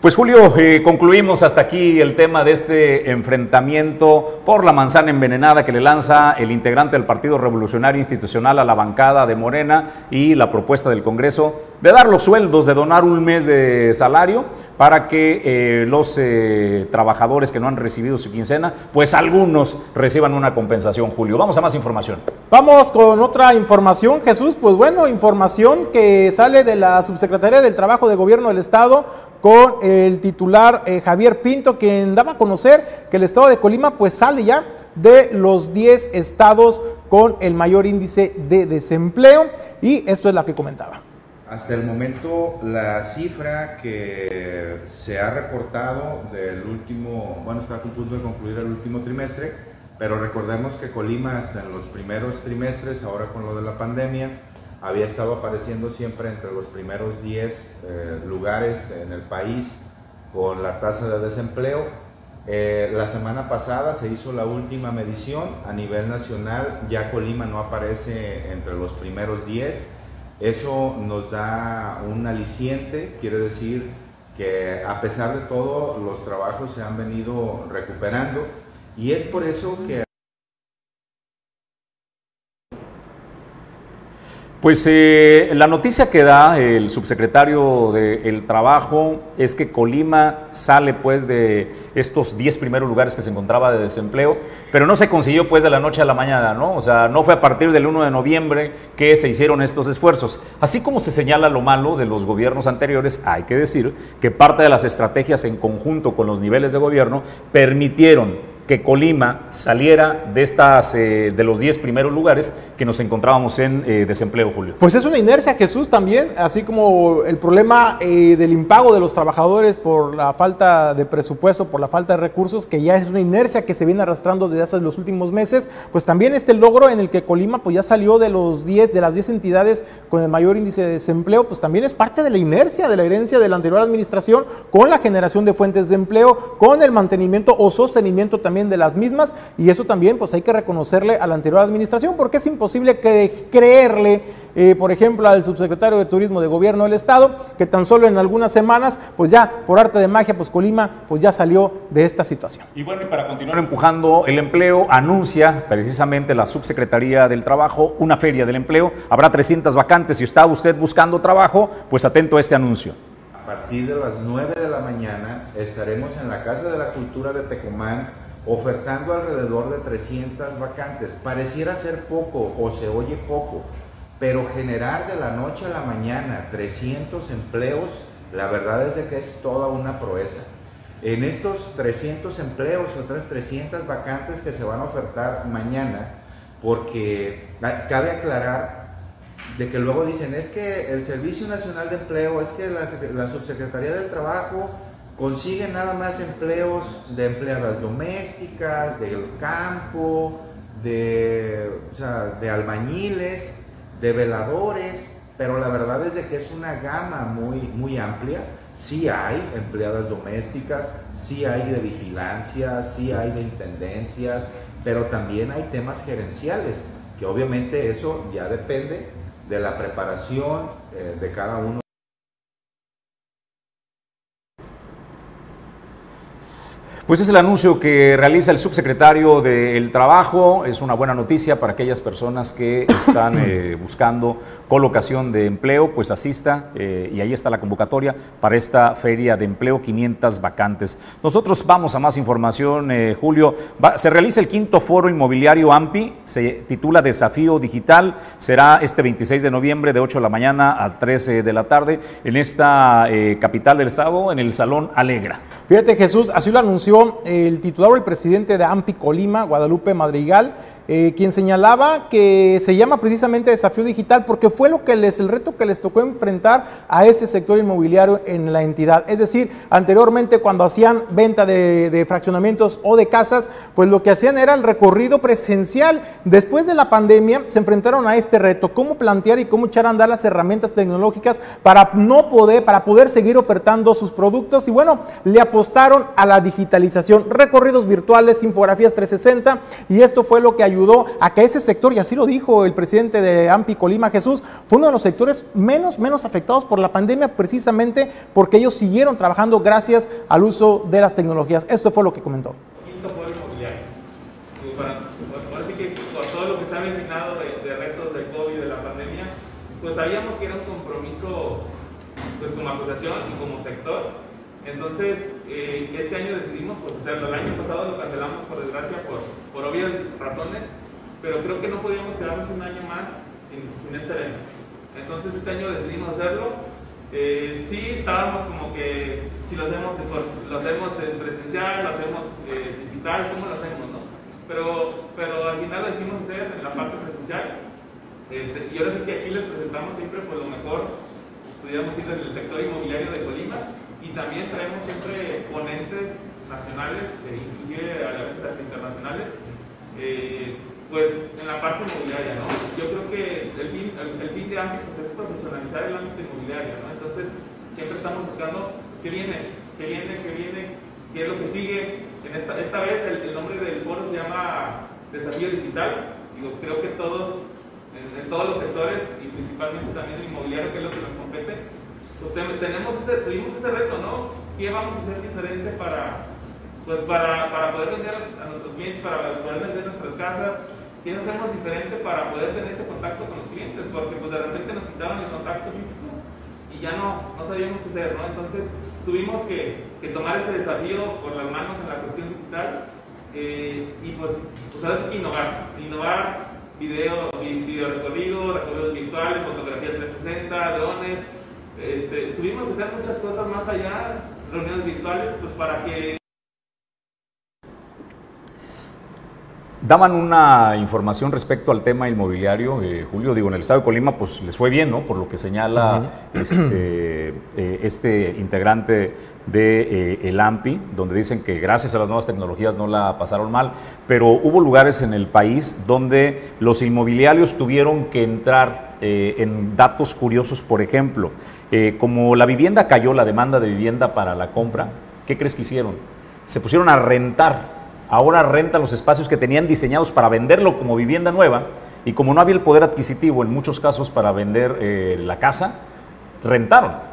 Pues Julio, eh, concluimos hasta aquí el tema de este enfrentamiento por la manzana envenenada que le lanza el integrante del Partido Revolucionario Institucional a la bancada de Morena y la propuesta del Congreso de dar los sueldos, de donar un mes de salario para que eh, los eh, trabajadores que no han recibido su quincena, pues algunos reciban una compensación, Julio. Vamos a más información. Vamos con otra información, Jesús. Pues bueno, información que sale de la Subsecretaría del Trabajo de Gobierno del Estado con el titular eh, Javier Pinto, quien daba a conocer que el estado de Colima pues sale ya de los 10 estados con el mayor índice de desempleo y esto es lo que comentaba. Hasta el momento la cifra que se ha reportado del último, bueno, está a punto de concluir el último trimestre, pero recordemos que Colima hasta en los primeros trimestres, ahora con lo de la pandemia, había estado apareciendo siempre entre los primeros 10 eh, lugares en el país con la tasa de desempleo. Eh, la semana pasada se hizo la última medición a nivel nacional, ya Colima no aparece entre los primeros 10. Eso nos da un aliciente, quiere decir que a pesar de todo los trabajos se han venido recuperando y es por eso que Pues eh, la noticia que da el subsecretario del Trabajo es que Colima sale pues de estos 10 primeros lugares que se encontraba de desempleo, pero no se consiguió pues de la noche a la mañana, ¿no? O sea, no fue a partir del 1 de noviembre que se hicieron estos esfuerzos. Así como se señala lo malo de los gobiernos anteriores, hay que decir que parte de las estrategias en conjunto con los niveles de gobierno permitieron que Colima saliera de estas eh, de los 10 primeros lugares que nos encontrábamos en eh, desempleo, Julio. Pues es una inercia, Jesús, también, así como el problema eh, del impago de los trabajadores por la falta de presupuesto, por la falta de recursos, que ya es una inercia que se viene arrastrando desde hace los últimos meses, pues también este logro en el que Colima pues ya salió de los 10 de las 10 entidades con el mayor índice de desempleo, pues también es parte de la inercia, de la herencia de la anterior administración con la generación de fuentes de empleo, con el mantenimiento o sostenimiento también de las mismas y eso también pues hay que reconocerle a la anterior administración porque es imposible creerle, eh, por ejemplo, al subsecretario de Turismo de Gobierno del Estado que tan solo en algunas semanas pues ya por arte de magia pues Colima pues ya salió de esta situación. Y bueno, y para continuar empujando el empleo, anuncia precisamente la Subsecretaría del Trabajo una feria del empleo. Habrá 300 vacantes. Si está usted buscando trabajo, pues atento a este anuncio. A partir de las 9 de la mañana estaremos en la Casa de la Cultura de Tecomán ofertando alrededor de 300 vacantes. Pareciera ser poco o se oye poco, pero generar de la noche a la mañana 300 empleos, la verdad es de que es toda una proeza. En estos 300 empleos, otras 300 vacantes que se van a ofertar mañana, porque cabe aclarar de que luego dicen, es que el Servicio Nacional de Empleo, es que la, la Subsecretaría del Trabajo consiguen nada más empleos de empleadas domésticas, del campo, de, de albañiles, de veladores, pero la verdad es de que es una gama muy, muy amplia. Sí hay empleadas domésticas, sí hay de vigilancia, sí hay de intendencias, pero también hay temas gerenciales, que obviamente eso ya depende de la preparación eh, de cada uno. Pues es el anuncio que realiza el subsecretario del Trabajo. Es una buena noticia para aquellas personas que están *coughs* eh, buscando colocación de empleo, pues asista eh, y ahí está la convocatoria para esta feria de empleo, 500 vacantes. Nosotros vamos a más información, eh, Julio. se realiza el quinto foro inmobiliario AMPI, se titula Desafío Digital. Será este 26 de noviembre de 8 de la mañana a 13 de la tarde en esta capital del estado, en el Salón Alegra. Fíjate Jesús, así lo anunció el titular o el presidente de AMPI Colima, Guadalupe Madrigal, eh, quien señalaba que se llama precisamente desafío digital porque fue lo que les, el reto que les tocó enfrentar a este sector inmobiliario en la entidad. Es decir, anteriormente cuando hacían venta de, de fraccionamientos o de casas, pues lo que hacían era el recorrido presencial. Después de la pandemia se enfrentaron a este reto, cómo plantear y cómo echar a andar las herramientas tecnológicas para no poder, para poder seguir ofertando sus productos y bueno, le apostaron a la digitalización, recorridos virtuales, infografías 360 y esto fue lo que ayudó ayudó a que ese sector, y así lo dijo el presidente de AMPI Colima Jesús, fue uno de los sectores menos, menos afectados por la pandemia precisamente porque ellos siguieron trabajando gracias al uso de las tecnologías. Esto fue lo que comentó. Pues sabíamos que era un compromiso pues como asociación y como sector entonces, eh, este año decidimos pues, hacerlo. El año pasado lo por, obvias razones, pero creo que no podíamos quedarnos un año más sin, sin este evento. Entonces, este año decidimos hacerlo. Eh, sí, estábamos como que si lo hacemos, lo hacemos en presencial, lo hacemos eh, digital, ¿cómo lo hacemos? No? Pero, pero al final lo decidimos hacer en la parte presencial. Este, y ahora sí que aquí les presentamos siempre por pues, lo mejor, pudiéramos ir desde el sector inmobiliario de Colima y también traemos siempre ponentes nacionales, e inclusive a las internacionales, eh, pues en la parte inmobiliaria, ¿no? Yo creo que el fin, el, fin de AMPI pues, es profesionalizar el ámbito inmobiliario, ¿no? Entonces, siempre estamos buscando pues, qué viene, qué viene, qué viene, qué es lo que sigue. En esta, esta vez el, nombre del foro se llama Desafío Digital. Digo, creo que todos, en, en todos los sectores y principalmente también el inmobiliario, que es lo que nos compete, pues tenemos ese, tuvimos ese reto, ¿no? ¿Qué vamos a hacer diferente para, pues para, para poder vender a nuestros clientes, para poder vender nuestras casas? ¿Qué hacemos diferente para poder tener ese contacto con los clientes? Porque pues de repente quitaron el contacto físico y ya no, no sabíamos qué hacer, ¿no? Entonces tuvimos que, que tomar ese desafío por las manos en la cuestión digital eh, y pues, pues ahora innovar, innovar video, vi- video recorrido, recorridos virtuales, fotografías 360, drones, este, tuvimos que hacer muchas cosas más allá, reuniones virtuales, pues para que Daban una información respecto al tema inmobiliario, eh, Julio, digo, en el estado de Colima pues les fue bien, ¿no? Por lo que señala este, eh, este integrante de eh, el AMPI, donde dicen que gracias a las nuevas tecnologías no la pasaron mal, pero hubo lugares en el país donde los inmobiliarios tuvieron que entrar en datos curiosos, por ejemplo, como la vivienda cayó, la demanda de vivienda para la compra, ¿qué crees que hicieron? Se pusieron a rentar ahora rentan los espacios que tenían diseñados para venderlo como vivienda nueva y como no había el poder adquisitivo en muchos casos para vender eh, la casa, rentaron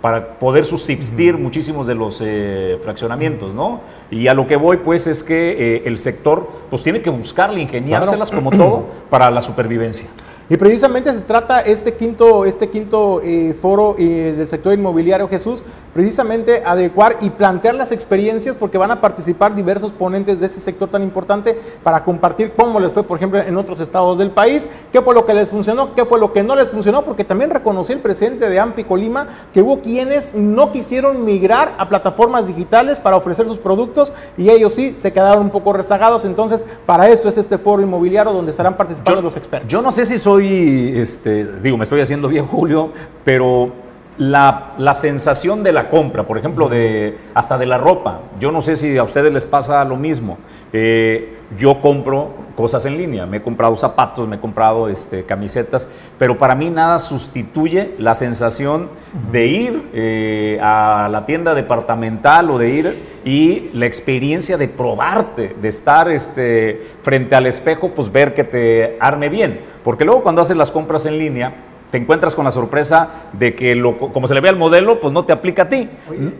para poder subsistir muchísimos de los eh, fraccionamientos, ¿no? Y a lo que voy, pues, es que eh, el sector, pues, tiene que buscarle, ingeniárselas como todo *clears throat* para la supervivencia. Y precisamente se trata este quinto, este quinto eh, foro eh, del sector inmobiliario, Jesús, precisamente adecuar y plantear las experiencias porque van a participar diversos ponentes de este sector tan importante para compartir cómo les fue, por ejemplo, en otros estados del país, qué fue lo que les funcionó, qué fue lo que no les funcionó, porque también reconoció el presidente de AMPI Colima que hubo quienes no quisieron migrar a plataformas digitales para ofrecer sus productos y ellos sí se quedaron un poco rezagados. Entonces, para esto es este foro inmobiliario donde estarán participando los expertos. Yo no sé si soy, este, digo, me estoy haciendo bien, *laughs* Julio, pero la, la sensación de la compra, por ejemplo, de, hasta de la ropa, yo no sé si a ustedes les pasa lo mismo. Eh, yo compro cosas en línea, me he comprado zapatos, me he comprado este, camisetas, pero para mí nada sustituye la sensación de ir eh, a la tienda departamental o de ir y la experiencia de probarte, de estar este, frente al espejo, pues ver que te arme bien. Porque luego cuando haces las compras en línea, te encuentras con la sorpresa de que lo, como se le ve al modelo, pues no te aplica a ti.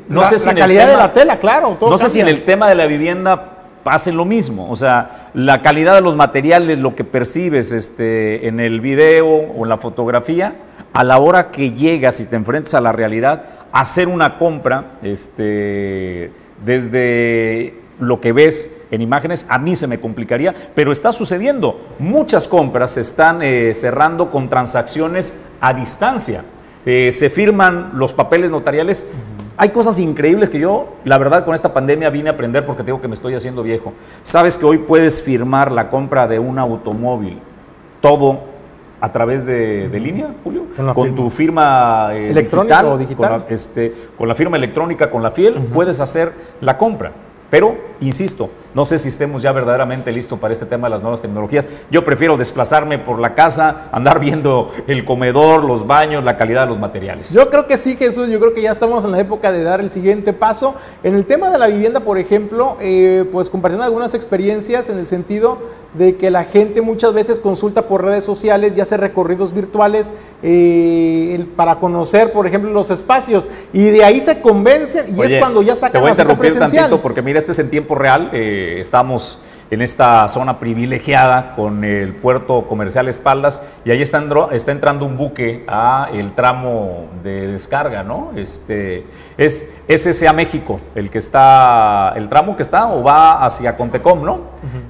No la, sé si la calidad de la tela, claro. todo no sé si en el tema de la vivienda pase lo mismo. O sea, la calidad de los materiales, lo que percibes este, en el video o en la fotografía, a la hora que llegas y te enfrentas a la realidad, hacer una compra este, desde lo que ves en imágenes, a mí se me complicaría, pero está sucediendo. Muchas compras se están eh, cerrando con transacciones a distancia. Eh, se firman los papeles notariales. Hay cosas increíbles que yo, la verdad, con esta pandemia vine a aprender porque tengo que me estoy haciendo viejo. Sabes que hoy puedes firmar la compra de un automóvil, todo a través de, de línea, Julio, Con tu firma eh, ¿Electrónica o digital? Con la, este, con la firma electrónica, con la fiel, puedes hacer la compra. Pero, insisto, no sé si estemos ya verdaderamente listos para este tema de las nuevas tecnologías. Yo prefiero desplazarme por la casa, andar viendo el comedor, los baños, la calidad de los materiales. Yo creo que sí, Jesús. Yo creo que ya estamos en la época de dar el siguiente paso. En el tema de la vivienda, por ejemplo, eh, pues compartiendo algunas experiencias en el sentido de que la gente muchas veces consulta por redes sociales y hace recorridos virtuales eh, para conocer, por ejemplo, los espacios. Y de ahí se convencen y Oye, es cuando ya Te sacan voy a la cita interrumpir presencial. tantito porque mira, este es en tiempo real. eh, estamos en esta zona privilegiada con el puerto comercial Espaldas y ahí está, entrando un buque a el tramo de descarga, ¿no? Este es, es ese a México, el que está, el tramo que está o va hacia Contecom, ¿no?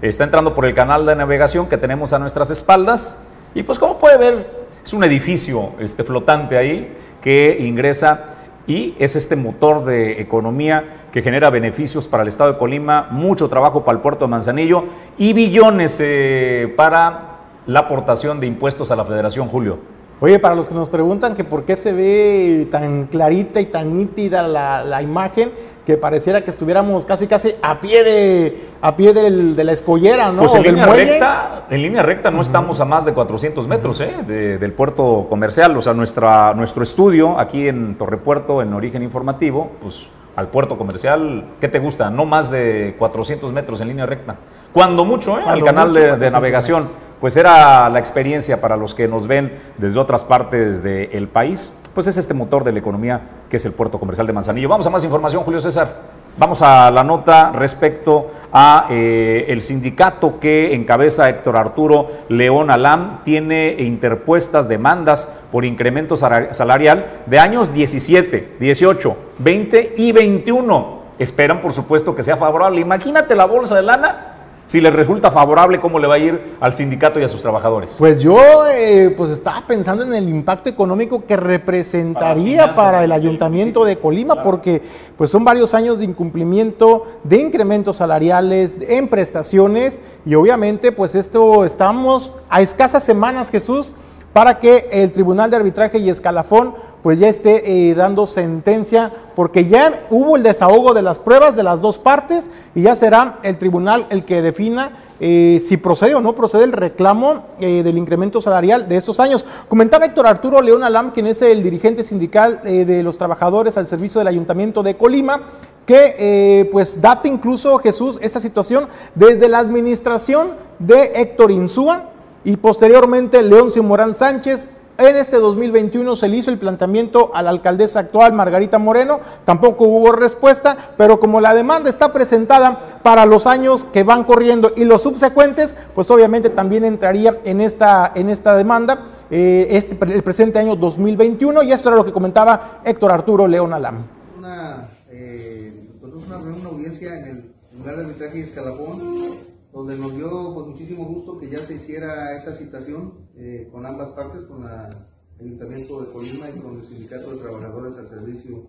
Está entrando por el canal de navegación que tenemos a nuestras espaldas y pues como puede ver, es un edificio este, flotante ahí que ingresa y es este motor de economía que genera beneficios para el estado de Colima, mucho trabajo para el puerto de Manzanillo y billones eh, para la aportación de impuestos a la federación, Julio. Oye, para los que nos preguntan que por qué se ve tan clarita y tan nítida la, la imagen, que pareciera que estuviéramos casi casi a pie de, a pie del- de la escollera, ¿no? Pues en línea, recta, en línea recta no estamos a más de 400 metros ¿eh? de- del puerto comercial. O sea, nuestra, nuestro estudio aquí en Torrepuerto, en Origen Informativo, pues al puerto comercial, ¿qué te gusta? No más de 400 metros en línea recta. Cuando mucho, ¿eh? al Cuando canal mucho, de, de 400 navegación. Pues era la experiencia para los que nos ven desde otras partes del país. Pues es este motor de la economía que es el puerto comercial de Manzanillo. Vamos a más información, Julio César. Vamos a la nota respecto a eh, el sindicato que encabeza Héctor Arturo León Alam tiene interpuestas demandas por incremento salarial de años 17, 18, 20 y 21. Esperan, por supuesto, que sea favorable. Imagínate la bolsa de lana si les resulta favorable, ¿cómo le va a ir al sindicato y a sus trabajadores? Pues yo eh, pues estaba pensando en el impacto económico que representaría para, el ayuntamiento de Colima, porque pues son varios años de incumplimiento, de incrementos salariales, en prestaciones, y obviamente pues esto estamos a escasas semanas, Jesús, para que el Tribunal de Arbitraje y Escalafón pues ya esté eh, dando sentencia, porque ya hubo el desahogo de las pruebas de las dos partes y ya será el tribunal el que defina eh, si procede o no procede el reclamo eh, del incremento salarial de estos años. Comentaba Héctor Arturo León Alam, quien es el dirigente sindical de los trabajadores al servicio del Ayuntamiento de Colima, que pues data incluso Jesús esta situación desde la administración de Héctor Insúa y posteriormente León Simorán Sánchez en este 2021 se le hizo el planteamiento a la alcaldesa actual, Margarita Moreno, tampoco hubo respuesta, pero como la demanda está presentada para los años que van corriendo y los subsecuentes, pues obviamente también entraría en esta, en esta demanda eh, este, el presente año 2021 y esto era lo que comentaba Héctor Arturo León Alam. Una, eh, pues, una, una audiencia en el lugar de arbitraje de Escalafón donde nos dio con muchísimo gusto que ya se hiciera esa citación eh, con ambas partes, con el Ayuntamiento de Colima y con el Sindicato de Trabajadores al servicio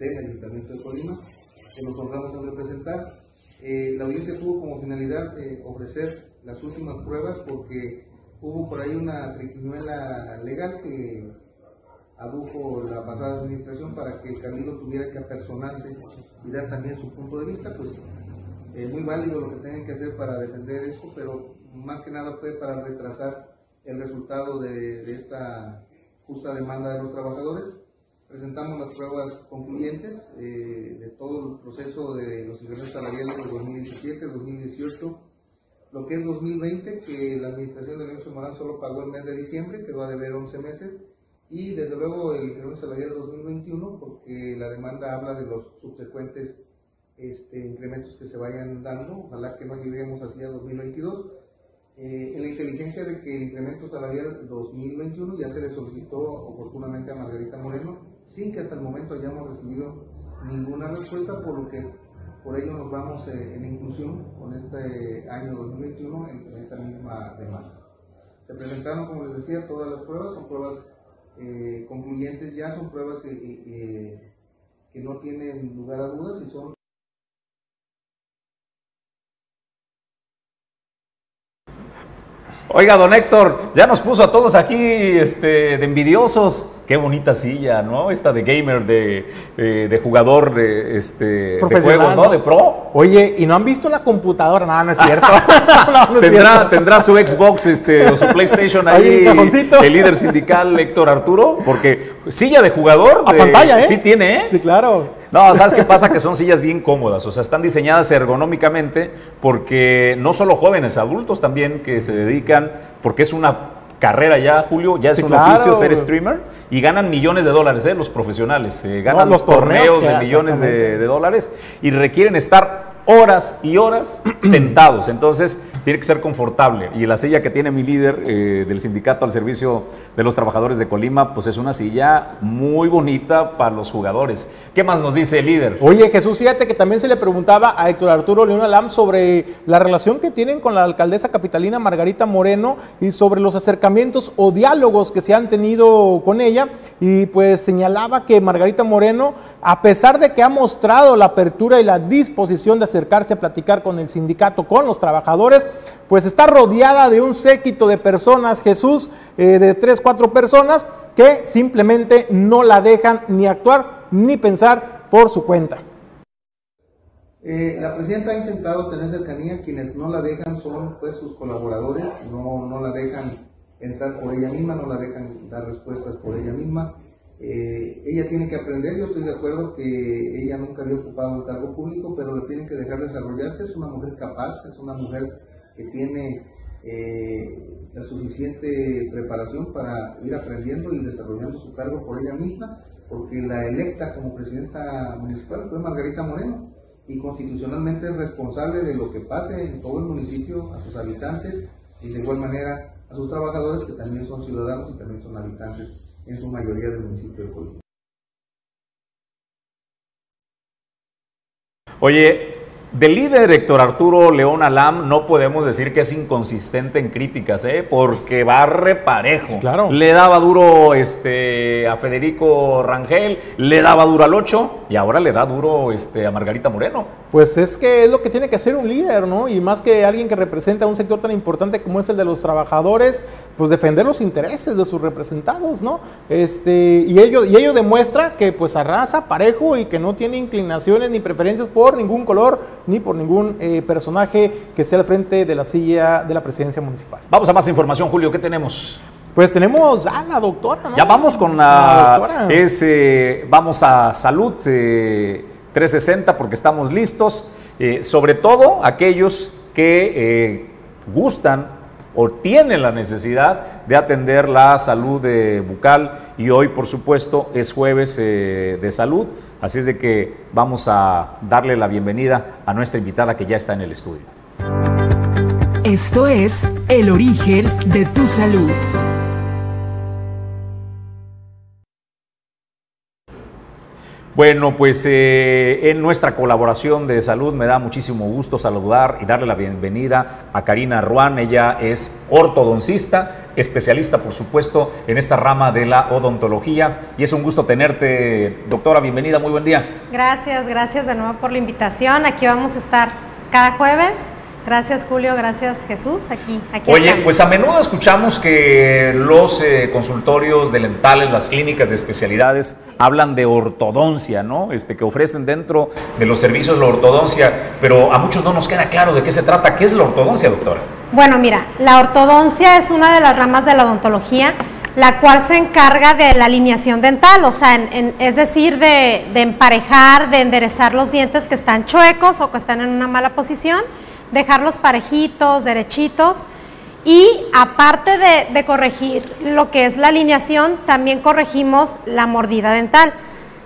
del Ayuntamiento de Colima, que nos honramos en representar. Eh, la audiencia tuvo como finalidad de ofrecer las últimas pruebas porque hubo por ahí una triquiñuela legal que adujo la pasada administración para que el Cabildo tuviera que apersonarse y dar también su punto de vista, pues eh, muy válido lo que tengan que hacer para defender eso, pero más que nada fue para retrasar el resultado de, esta justa demanda de los trabajadores. Presentamos las pruebas concluyentes eh, de todo el proceso de los ingresos salariales de 2017, 2018, lo que es 2020, que la administración de Leoncio Morán solo pagó el mes de diciembre, quedó a deber 11 meses, y desde luego el incremento salarial de 2021, porque la demanda habla de los subsecuentes este, incrementos que se vayan dando, ojalá que no lleguemos así a 2022. Eh, en la inteligencia de que el incremento salarial 2021 ya se le solicitó oportunamente a Margarita Moreno, sin que hasta el momento hayamos recibido ninguna respuesta, por lo que por ello nos vamos eh, en inclusión con este año 2021 en, esta misma demanda. Se presentaron, como les decía, todas las pruebas, son pruebas eh, concluyentes ya, son pruebas que, que no tienen lugar a dudas y son Oiga, don Héctor, ya nos puso a todos aquí este, de envidiosos. Qué bonita silla, ¿no? Esta de gamer, de, eh, de jugador de, este, de juegos, ¿no? De pro. Oye, ¿y no han visto la computadora? No, no es cierto. *laughs* ¿Tendrá, ¿Tendrá su Xbox este, o su PlayStation ahí, el líder sindical Héctor Arturo? Porque silla de jugador. A pantalla, ¿eh? Sí tiene, ¿eh? Sí, claro. No, ¿sabes qué pasa? Que son sillas bien cómodas, o sea, están diseñadas ergonómicamente porque no solo jóvenes, adultos también que se dedican, porque es una carrera ya, Julio, ya es un oficio ser streamer y ganan millones de dólares, ¿eh? los profesionales, eh, ganan los torneos, de millones de, de, dólares y requieren estar horas y horas *clears throat* sentados. Entonces, tiene que ser confortable. Y la silla que tiene mi líder eh, del sindicato al servicio de los trabajadores de Colima, pues es una silla muy bonita para los jugadores. ¿Qué más nos dice el líder? Oye, Jesús, fíjate que también se le preguntaba a Héctor Arturo León Alam sobre la relación que tienen con la alcaldesa capitalina Margarita Moreno y sobre los acercamientos o diálogos que se han tenido con ella. Y pues señalaba que Margarita Moreno, a pesar de que ha mostrado la apertura y la disposición de acercarse a platicar con el sindicato, con los trabajadores, pues está rodeada de un séquito de personas, Jesús, eh, de tres, cuatro personas, que simplemente no la dejan ni actuar ni pensar por su cuenta. Eh, la presidenta ha intentado tener cercanía, quienes no la dejan son pues sus colaboradores, no, no la dejan pensar por ella misma, no la dejan dar respuestas por ella misma. Eh, ella tiene que aprender, yo estoy de acuerdo que ella nunca había ocupado un cargo público, pero la tiene que dejar desarrollarse, es una mujer capaz, es una mujer que tiene eh, la suficiente preparación para ir aprendiendo y desarrollando su cargo por ella misma, porque la electa como presidenta municipal fue Margarita Moreno. y constitucionalmente es responsable de lo que pase en todo el municipio, a sus habitantes y de igual manera a sus trabajadores que también son ciudadanos y también son habitantes en su mayoría del municipio de Colima. Oye, del líder Héctor Arturo León Alam no podemos decir que es inconsistente en críticas, ¿eh? porque va reparejo. claro. Le daba duro este, a Federico Rangel, le daba duro al 8 y ahora le da duro este, a Margarita Moreno. Pues es que es lo que tiene que hacer un líder, ¿no? Y más que alguien que representa un sector tan importante como es el de los trabajadores, pues defender los intereses de sus representados, ¿no? Este, y ello, y ello demuestra que pues arrasa parejo y que no tiene inclinaciones ni preferencias por ningún color ni por ningún eh, personaje que sea al frente de la silla de la presidencia municipal. Vamos a más información, Julio, ¿qué tenemos? Pues tenemos a la doctora, ¿no? Ya vamos con La la... doctora. es, eh, vamos a Salud eh, 360 porque estamos listos. eh, sobre todo aquellos que eh, gustan o tienen la necesidad de atender la salud eh, bucal y hoy por supuesto es jueves eh, de salud, así es de que vamos a darle la bienvenida a nuestra invitada que ya está en el estudio. Esto es El origen de tu salud. Bueno, pues eh, en nuestra colaboración de salud me da muchísimo gusto saludar y darle la bienvenida a Karina Ruán. Ella es ortodoncista, especialista, por supuesto, en esta rama de la odontología. Y es un gusto tenerte, doctora. Bienvenida, muy buen día. Gracias, gracias de nuevo por la invitación. Aquí vamos a estar cada jueves. Gracias Julio, gracias Jesús. Aquí, aquí Oye, estamos. pues a menudo escuchamos que los eh, consultorios de dentales, las clínicas de especialidades, hablan de ortodoncia, ¿no? Este, que ofrecen dentro de los servicios la ortodoncia, pero a muchos no nos queda claro de qué se trata. ¿Qué es la ortodoncia, doctora? Bueno, mira, la ortodoncia es una de las ramas de la odontología, la cual se encarga de la alineación dental, o sea, en- en- es decir, de, de emparejar, de enderezar los dientes que están chuecos o que están en una mala posición, dejarlos parejitos, derechitos. Y aparte de, corregir lo que es la alineación, también corregimos la mordida dental.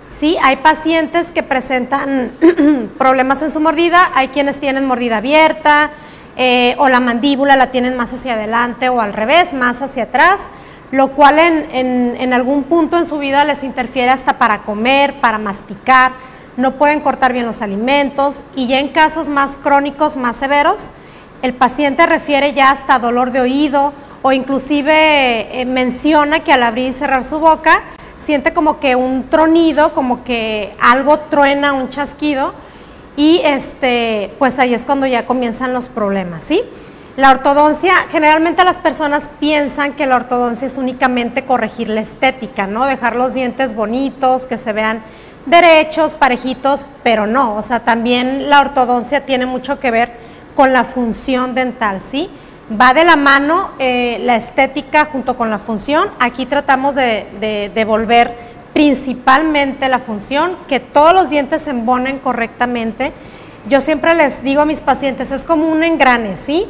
Sí, hay pacientes que presentan *clears throat* problemas en su mordida, hay quienes tienen mordida abierta eh, o la mandíbula la tienen más hacia adelante o al revés, más hacia atrás, lo cual en- en algún punto en su vida les interfiere hasta para comer, para masticar, no pueden cortar bien los alimentos y ya en casos más crónicos, más severos, el paciente refiere ya hasta dolor de oído o inclusive eh, menciona que al abrir y cerrar su boca siente como que un tronido, como que algo truena, un chasquido y este, pues ahí es cuando ya comienzan los problemas, ¿sí? La ortodoncia, generalmente las personas piensan que la ortodoncia es únicamente corregir la estética, ¿no? Dejar los dientes bonitos, que se vean derechos, parejitos, pero no, o sea, también la ortodoncia tiene mucho que ver con la función dental, ¿sí? Va de la mano eh, la estética junto con la función. Aquí tratamos de, de, de volver principalmente la función, que todos los dientes se embonen correctamente. Yo siempre les digo a mis pacientes, es como un engrane, ¿sí?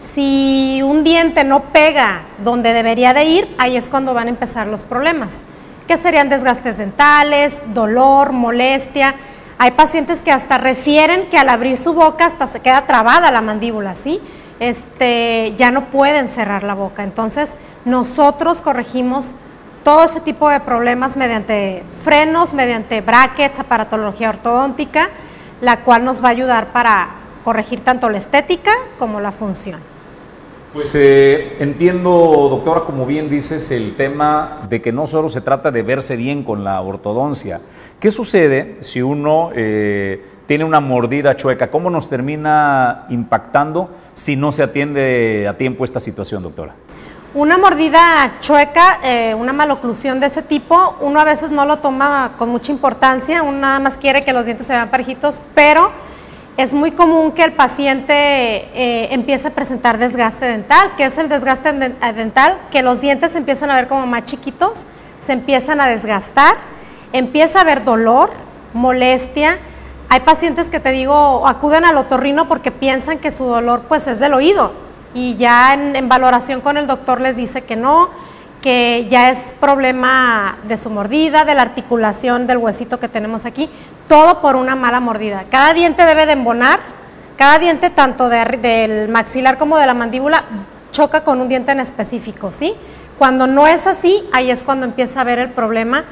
Si un diente no pega donde debería de ir, ahí es cuando van a empezar los problemas, que serían desgastes dentales, dolor, molestia. Hay pacientes que hasta refieren que al abrir su boca hasta se queda trabada la mandíbula, ¿sí? Este, ya no pueden cerrar la boca. Entonces, nosotros corregimos todo ese tipo de problemas mediante frenos, mediante brackets, aparatología ortodóntica, la cual nos va a ayudar para corregir tanto la estética como la función. Pues eh, entiendo, doctora, como bien dices, el tema de que no solo se trata de verse bien con la ortodoncia. ¿Qué sucede si uno eh, tiene una mordida chueca? ¿Cómo nos termina impactando si no se atiende a tiempo esta situación, doctora? Una mordida chueca, eh, una maloclusión de ese tipo, uno a veces no lo toma con mucha importancia, uno nada más quiere que los dientes se vean parejitos, pero es muy común que el paciente eh, empiece a presentar desgaste dental, que es el desgaste eh, dental, que los dientes se empiezan a ver como más chiquitos, se empiezan a desgastar, empieza a haber dolor, molestia. Hay pacientes que te digo, acuden al otorrino porque piensan que su dolor pues es del oído y ya en valoración con el doctor les dice que no, que ya es problema de su mordida, de la articulación del huesito que tenemos aquí, todo por una mala mordida. Cada diente debe de embonar, cada diente tanto de del maxilar como de la mandíbula choca con un diente en específico, ¿sí? Cuando no es así, ahí es cuando empieza a ver el problema,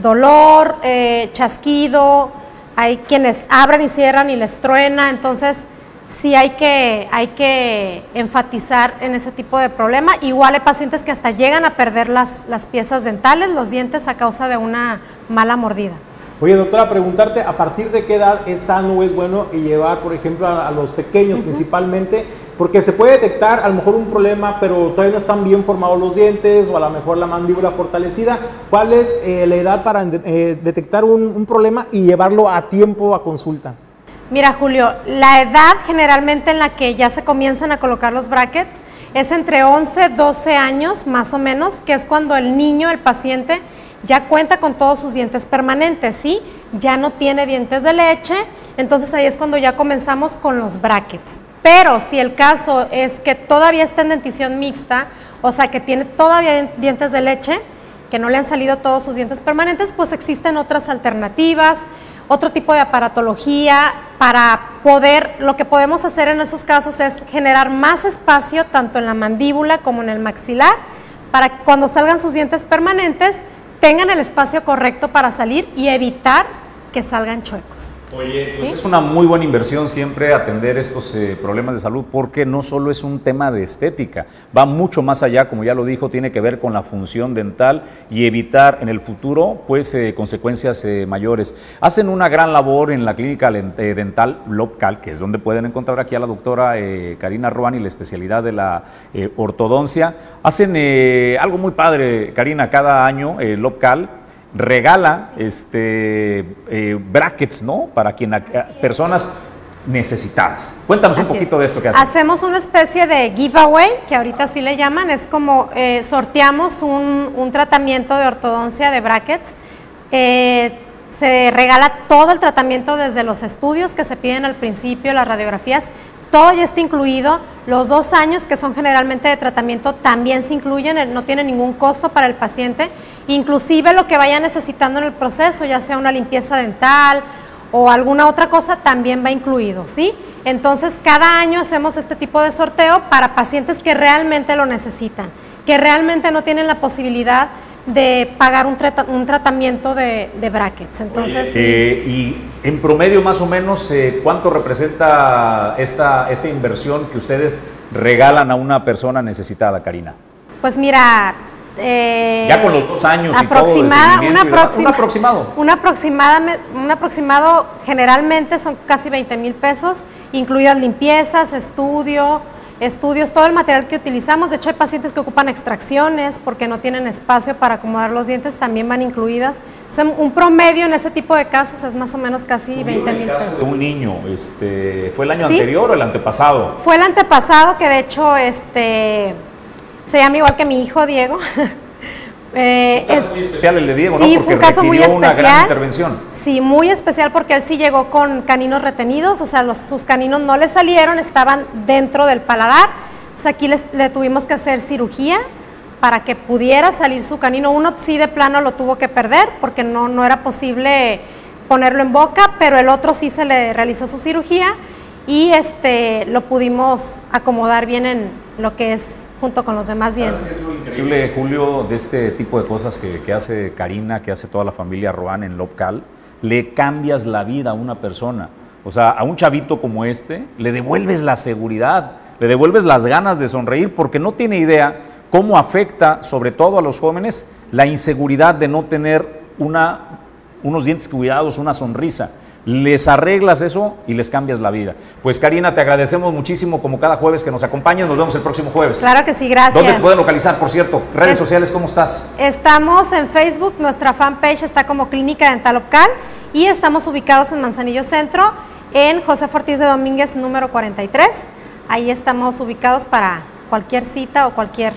dolor, eh, chasquido, hay quienes abren y cierran y les truena, entonces sí hay que, hay que enfatizar en ese tipo de problema. Igual hay pacientes que hasta llegan a perder las, las piezas dentales, los dientes a causa de una mala mordida. Oye, doctora, preguntarte a partir de qué edad es sano o es bueno y llevar, por ejemplo, a, a los pequeños principalmente, porque se puede detectar a lo mejor un problema, pero todavía no están bien formados los dientes o a lo mejor la mandíbula fortalecida. ¿Cuál es eh, la edad para eh, detectar un, un problema y llevarlo a tiempo a consulta? Mira, Julio, la edad generalmente en la que ya se comienzan a colocar los brackets es entre 11, 12 años más o menos, que es cuando el niño, el paciente, ya cuenta con todos sus dientes permanentes, ¿sí? Ya no tiene dientes de leche, entonces ahí es cuando ya comenzamos con los brackets. Pero si el caso es que todavía está en dentición mixta, o sea que tiene todavía dientes de leche, que no le han salido todos sus dientes permanentes, pues existen otras alternativas, otro tipo de aparatología para poder, lo que podemos hacer en esos casos es generar más espacio tanto en la mandíbula como en el maxilar, para que cuando salgan sus dientes permanentes tengan el espacio correcto para salir y evitar que salgan chuecos. Oye, pues ¿Sí? es una muy buena inversión siempre atender estos eh, problemas de salud porque no solo es un tema de estética, va mucho más allá, como ya lo dijo, tiene que ver con la función dental y evitar en el futuro pues eh, consecuencias eh, mayores. Hacen una gran labor en la clínica eh, dental Lopcal, que es donde pueden encontrar aquí a la doctora eh, Karina Ruan y la especialidad de la ortodoncia. Hacen eh, algo muy padre, Karina, cada año Lopcal regala este, eh, brackets, ¿no? Para quien, a- personas necesitadas. Cuéntanos un poquito es. de esto que hacen. Hacemos una especie de giveaway, que ahorita sí le llaman, es como eh, sorteamos un, un tratamiento de ortodoncia de brackets. Eh, se regala todo el tratamiento desde los estudios que se piden al principio, las radiografías, todo ya está incluido. Los dos años que son generalmente de tratamiento también se incluyen, no tiene ningún costo para el paciente. Inclusive lo que vaya necesitando en el proceso, ya sea una limpieza dental o alguna otra cosa, también va incluido, ¿sí? Entonces, cada año hacemos este tipo de sorteo para pacientes que realmente lo necesitan, que realmente no tienen la posibilidad de pagar un, trata- un tratamiento de, de brackets. Entonces, sí. Eh, y en promedio, más o menos, eh, ¿cuánto representa esta, esta inversión que ustedes regalan a una persona necesitada, Karina? Pues mira, eh, Ya con los dos años y todo de aproximada, un, aproxima- aproximado. Un, aproximada- un aproximado generalmente son casi 20 mil pesos, incluidas limpiezas, estudio, estudios, todo el material que utilizamos. De hecho, hay pacientes que ocupan extracciones porque no tienen espacio para acomodar los dientes, también van incluidas. O sea, un promedio en ese tipo de casos es más o menos casi 20 mil pesos. de un niño, este, ¿fue el año Sí. anterior o el antepasado? Fue el antepasado que de hecho este se llama igual que mi hijo Diego. *laughs* Eh, Un caso es- muy especial el de Diego, sí, ¿no? fue Porque un caso muy requirió una gran especial. intervención. Sí, muy especial porque él sí llegó con caninos retenidos, o sea, los- sus caninos no le salieron, estaban dentro del paladar. Entonces aquí les- le tuvimos que hacer cirugía para que pudiera salir su canino. Uno sí de plano lo tuvo que perder porque no, no era posible ponerlo en boca, pero el otro sí se le realizó su cirugía y este lo pudimos acomodar bien en lo que es junto con los demás dientes. Increíble, Julio, de este tipo de cosas que, que hace Karina, que hace toda la familia Roan en Lopcal, le cambias la vida a una persona. O sea, a un chavito como este, le devuelves la seguridad, le devuelves las ganas de sonreír, porque no tiene idea cómo afecta, sobre todo a los jóvenes, la inseguridad de no tener una, unos dientes cuidados, una sonrisa. Les arreglas eso y les cambias la vida. Pues Karina, te agradecemos muchísimo como cada jueves que nos acompañas. Nos vemos el próximo jueves. Claro que sí, gracias. ¿Dónde te pueden localizar, por cierto? Redes Es- sociales, ¿cómo estás? Estamos en Facebook, nuestra fanpage está como Clínica Dental Opcal y estamos ubicados en Manzanillo Centro, en José Ortiz de Domínguez número 43. Ahí estamos ubicados para cualquier cita o cualquier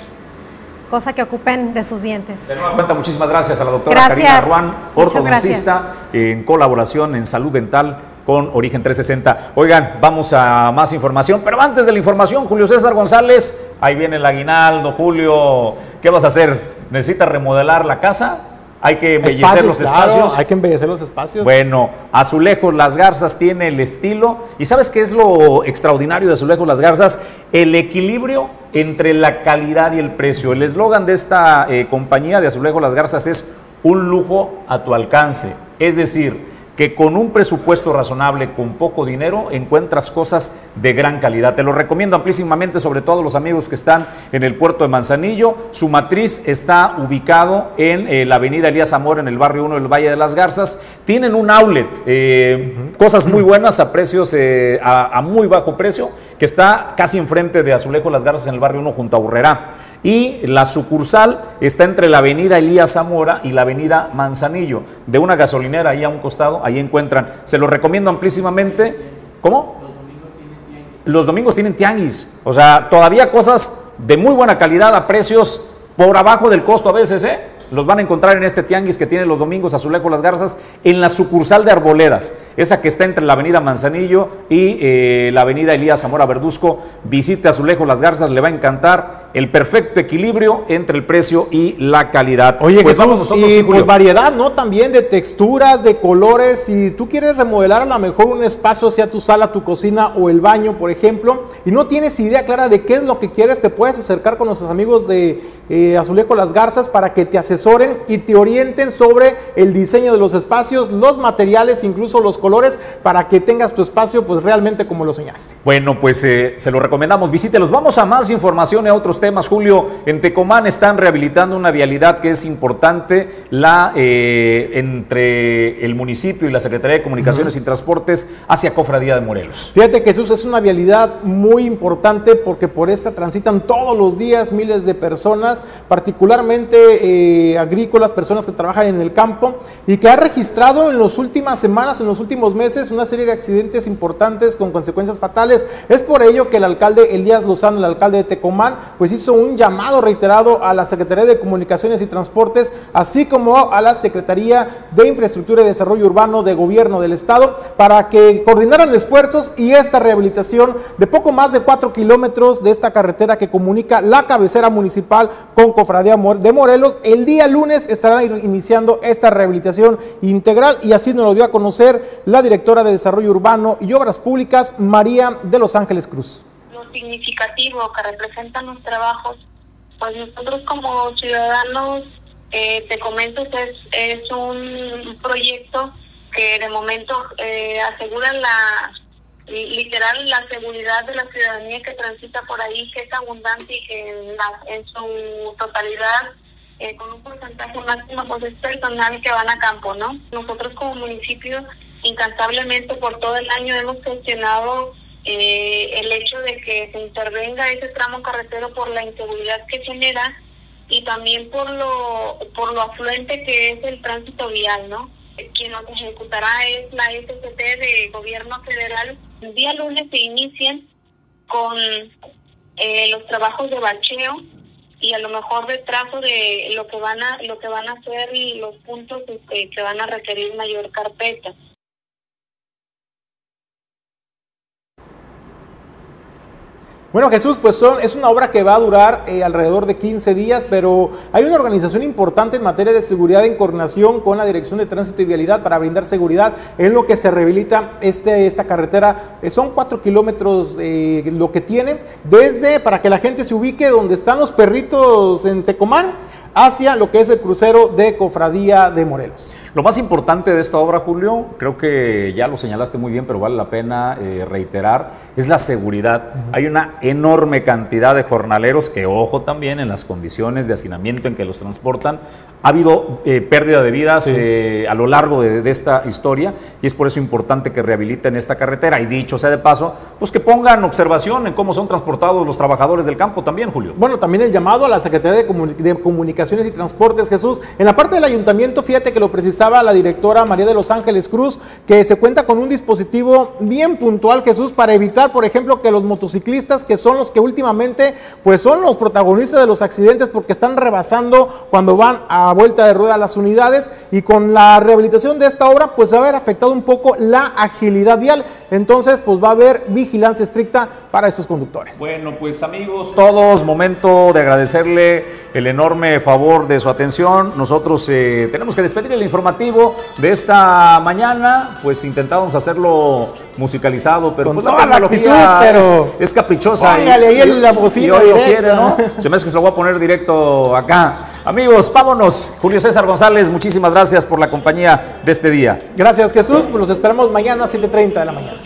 cosa que ocupen de sus dientes. De nueva cuenta, muchísimas gracias a la doctora Gracias. Karina Muchas ortodoncista, en colaboración en salud dental con Origen 360. Oigan, vamos a más información, pero antes de la información, Julio César González, ahí viene el aguinaldo, Julio, ¿qué vas a hacer? ¿Necesitas remodelar la casa? Hay que embellecer Espacios, los claro, espacios. hay que embellecer los espacios. Bueno, Azulejos Las Garzas tiene el estilo. ¿Y sabes qué es lo extraordinario de Azulejos Las Garzas? El equilibrio entre la calidad y el precio. El eslogan de esta eh, compañía de Azulejos Las Garzas es un lujo a tu alcance. Es decir, que con un presupuesto razonable, con poco dinero, encuentras cosas de gran calidad. Te lo recomiendo amplísimamente, sobre todo los amigos que están en el puerto de Manzanillo. Su matriz está ubicado en eh, la avenida Elías Amor, en el barrio 1 del Valle de las Garzas. Tienen un outlet, eh, cosas muy buenas a precios, eh, a, a muy bajo precio, que está casi enfrente de Azulejo Las Garzas, en el barrio 1 junto a Urrera. Y la sucursal está entre la avenida Elías Zamora y la avenida Manzanillo, de una gasolinera ahí a un costado, ahí encuentran. Se lo recomiendo amplísimamente. ¿Cómo? Los domingos tienen tianguis, o sea, todavía cosas de muy buena calidad a precios por abajo del costo a veces, ¿eh? Los van a encontrar en este tianguis que tiene los domingos Azulejo Las Garzas, en la sucursal de Arboledas, esa que está entre la avenida Manzanillo y eh, la avenida Elías Zamora Verduzco. Visite Azulejo Las Garzas, le va a encantar el perfecto equilibrio entre el precio y la calidad. Oye, pues Jesús, vamos nosotros, y sí, pues variedad, ¿no? También de texturas, de colores. Si tú quieres remodelar a lo mejor un espacio, sea tu sala, tu cocina o el baño, por ejemplo, y no tienes idea clara de qué es lo que quieres, te puedes acercar con nuestros amigos de eh, Azulejo Las Garzas para que te asesoren y te orienten sobre el diseño de los espacios, los materiales, incluso los colores, para que tengas tu espacio pues realmente como lo soñaste. Bueno, pues eh, se lo recomendamos, visítelos. Vamos a más información y a otros temas. Julio, en Tecomán están rehabilitando una vialidad que es importante, la eh, entre el municipio y la Secretaría de Comunicaciones y Transportes hacia Cofradía de Morelos. Fíjate Jesús, es una vialidad muy importante porque por esta transitan todos los días miles de personas, particularmente eh, agrícolas, personas que trabajan en el campo y que ha registrado en las últimas semanas, en los últimos meses, una serie de accidentes importantes con consecuencias fatales. Es por ello que el alcalde Elías Lozano, el alcalde de Tecomán, pues hizo un llamado reiterado a la Secretaría de Comunicaciones y Transportes, así como a la Secretaría de Infraestructura y Desarrollo Urbano de Gobierno del Estado, para que coordinaran esfuerzos y esta rehabilitación de poco más de cuatro kilómetros de esta carretera que comunica la cabecera municipal con Cofradía de Morelos. El día lunes estarán iniciando esta rehabilitación integral y así nos lo dio a conocer la directora de Desarrollo Urbano y Obras Públicas, María de Los Ángeles Cruz. Significativo que representan los trabajos, pues nosotros como ciudadanos, eh, te comento que es, es un proyecto que de momento eh, asegura la literal la seguridad de la ciudadanía que transita por ahí, que es abundante y que en, la- en su totalidad eh, con un porcentaje máximo pues es personal que van a campo, ¿no? Nosotros como municipio incansablemente por todo el año hemos gestionado eh, el hecho de que se intervenga ese tramo carretero por la inseguridad que genera y también por lo por lo afluente que es el tránsito vial, ¿no? Quien nos ejecutará es la SCT de Gobierno Federal. El día lunes se inician con eh, los trabajos de bacheo y a lo mejor de trazo de lo que van a lo que van a hacer y los puntos este, que van a requerir mayor carpeta. Bueno, Jesús, pues son, es una obra que va a durar eh, alrededor de 15 días, pero hay una organización importante en materia de seguridad en coordinación con la Dirección de Tránsito y Vialidad para brindar seguridad en lo que se rehabilita este, esta carretera. Eh, son cuatro kilómetros eh, lo que tiene, desde, para que la gente se ubique, donde están los perritos en Tecomán, hacia lo que es el crucero de Cofradía de Morelos. Lo más importante de esta obra, Julio, creo que ya lo señalaste muy bien, pero vale la pena eh, reiterar, es la seguridad. Hay una enorme cantidad de jornaleros que, ojo también, en las condiciones de hacinamiento en que los transportan, ha habido eh, pérdida de vidas Sí. eh, a lo largo de, de esta historia y es por eso importante que rehabiliten esta carretera. Y dicho sea de paso, pues que pongan observación en cómo son transportados los trabajadores del campo también, Julio. Bueno, también el llamado a la Secretaría de, de Comunicaciones y Transportes, Jesús. En la parte del ayuntamiento, fíjate que lo precisaba la directora María de Los Ángeles Cruz, que se cuenta con un dispositivo bien puntual, Jesús, para evitar, por ejemplo, que los motociclistas, que son los que últimamente, pues son los protagonistas de los accidentes, porque están rebasando cuando van a vuelta de rueda las unidades, y con la rehabilitación de esta obra, pues va a haber afectado un poco la agilidad vial. entonces pues va a haber vigilancia estricta para estos conductores. Bueno, pues amigos, todos, momento de agradecerle el enorme favor de su atención. Nosotros eh, tenemos que despedir el informativo de esta mañana, pues intentábamos hacerlo musicalizado, pero Con pues la toda la tecnología actitud, es, pero- es caprichosa. Póngale ahí la bocina y hoy lo quiere, ¿no? Se me hace que se lo voy a poner directo acá. Amigos, vámonos. Julio César González, muchísimas gracias por la compañía de este día. Gracias Jesús, pues los esperamos mañana a 7.30 de la mañana.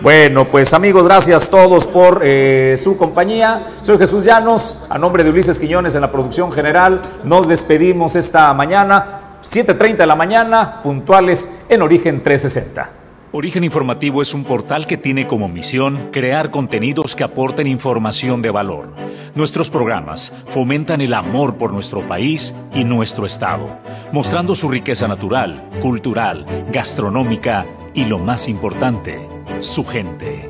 Bueno, pues amigos, gracias todos por eh, su compañía. Soy Jesús Llanos, a nombre de Ulises Quiñones en la producción general. Nos despedimos esta mañana, 7.30 de la mañana, puntuales en Origen 360. Origen Informativo es un portal que tiene como misión crear contenidos que aporten información de valor. Nuestros programas fomentan el amor por nuestro país y nuestro Estado, mostrando su riqueza natural, cultural, gastronómica y lo más importante, su gente.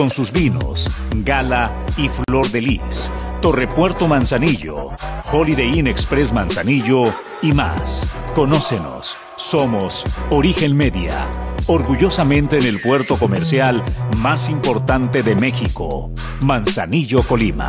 con sus vinos, Gala y Flor de Lis, Torrepuerto Manzanillo, Holiday Inn Express Manzanillo y más. Conócenos. Somos Origen Media, orgullosamente en el puerto comercial más importante de México, Manzanillo, Colima.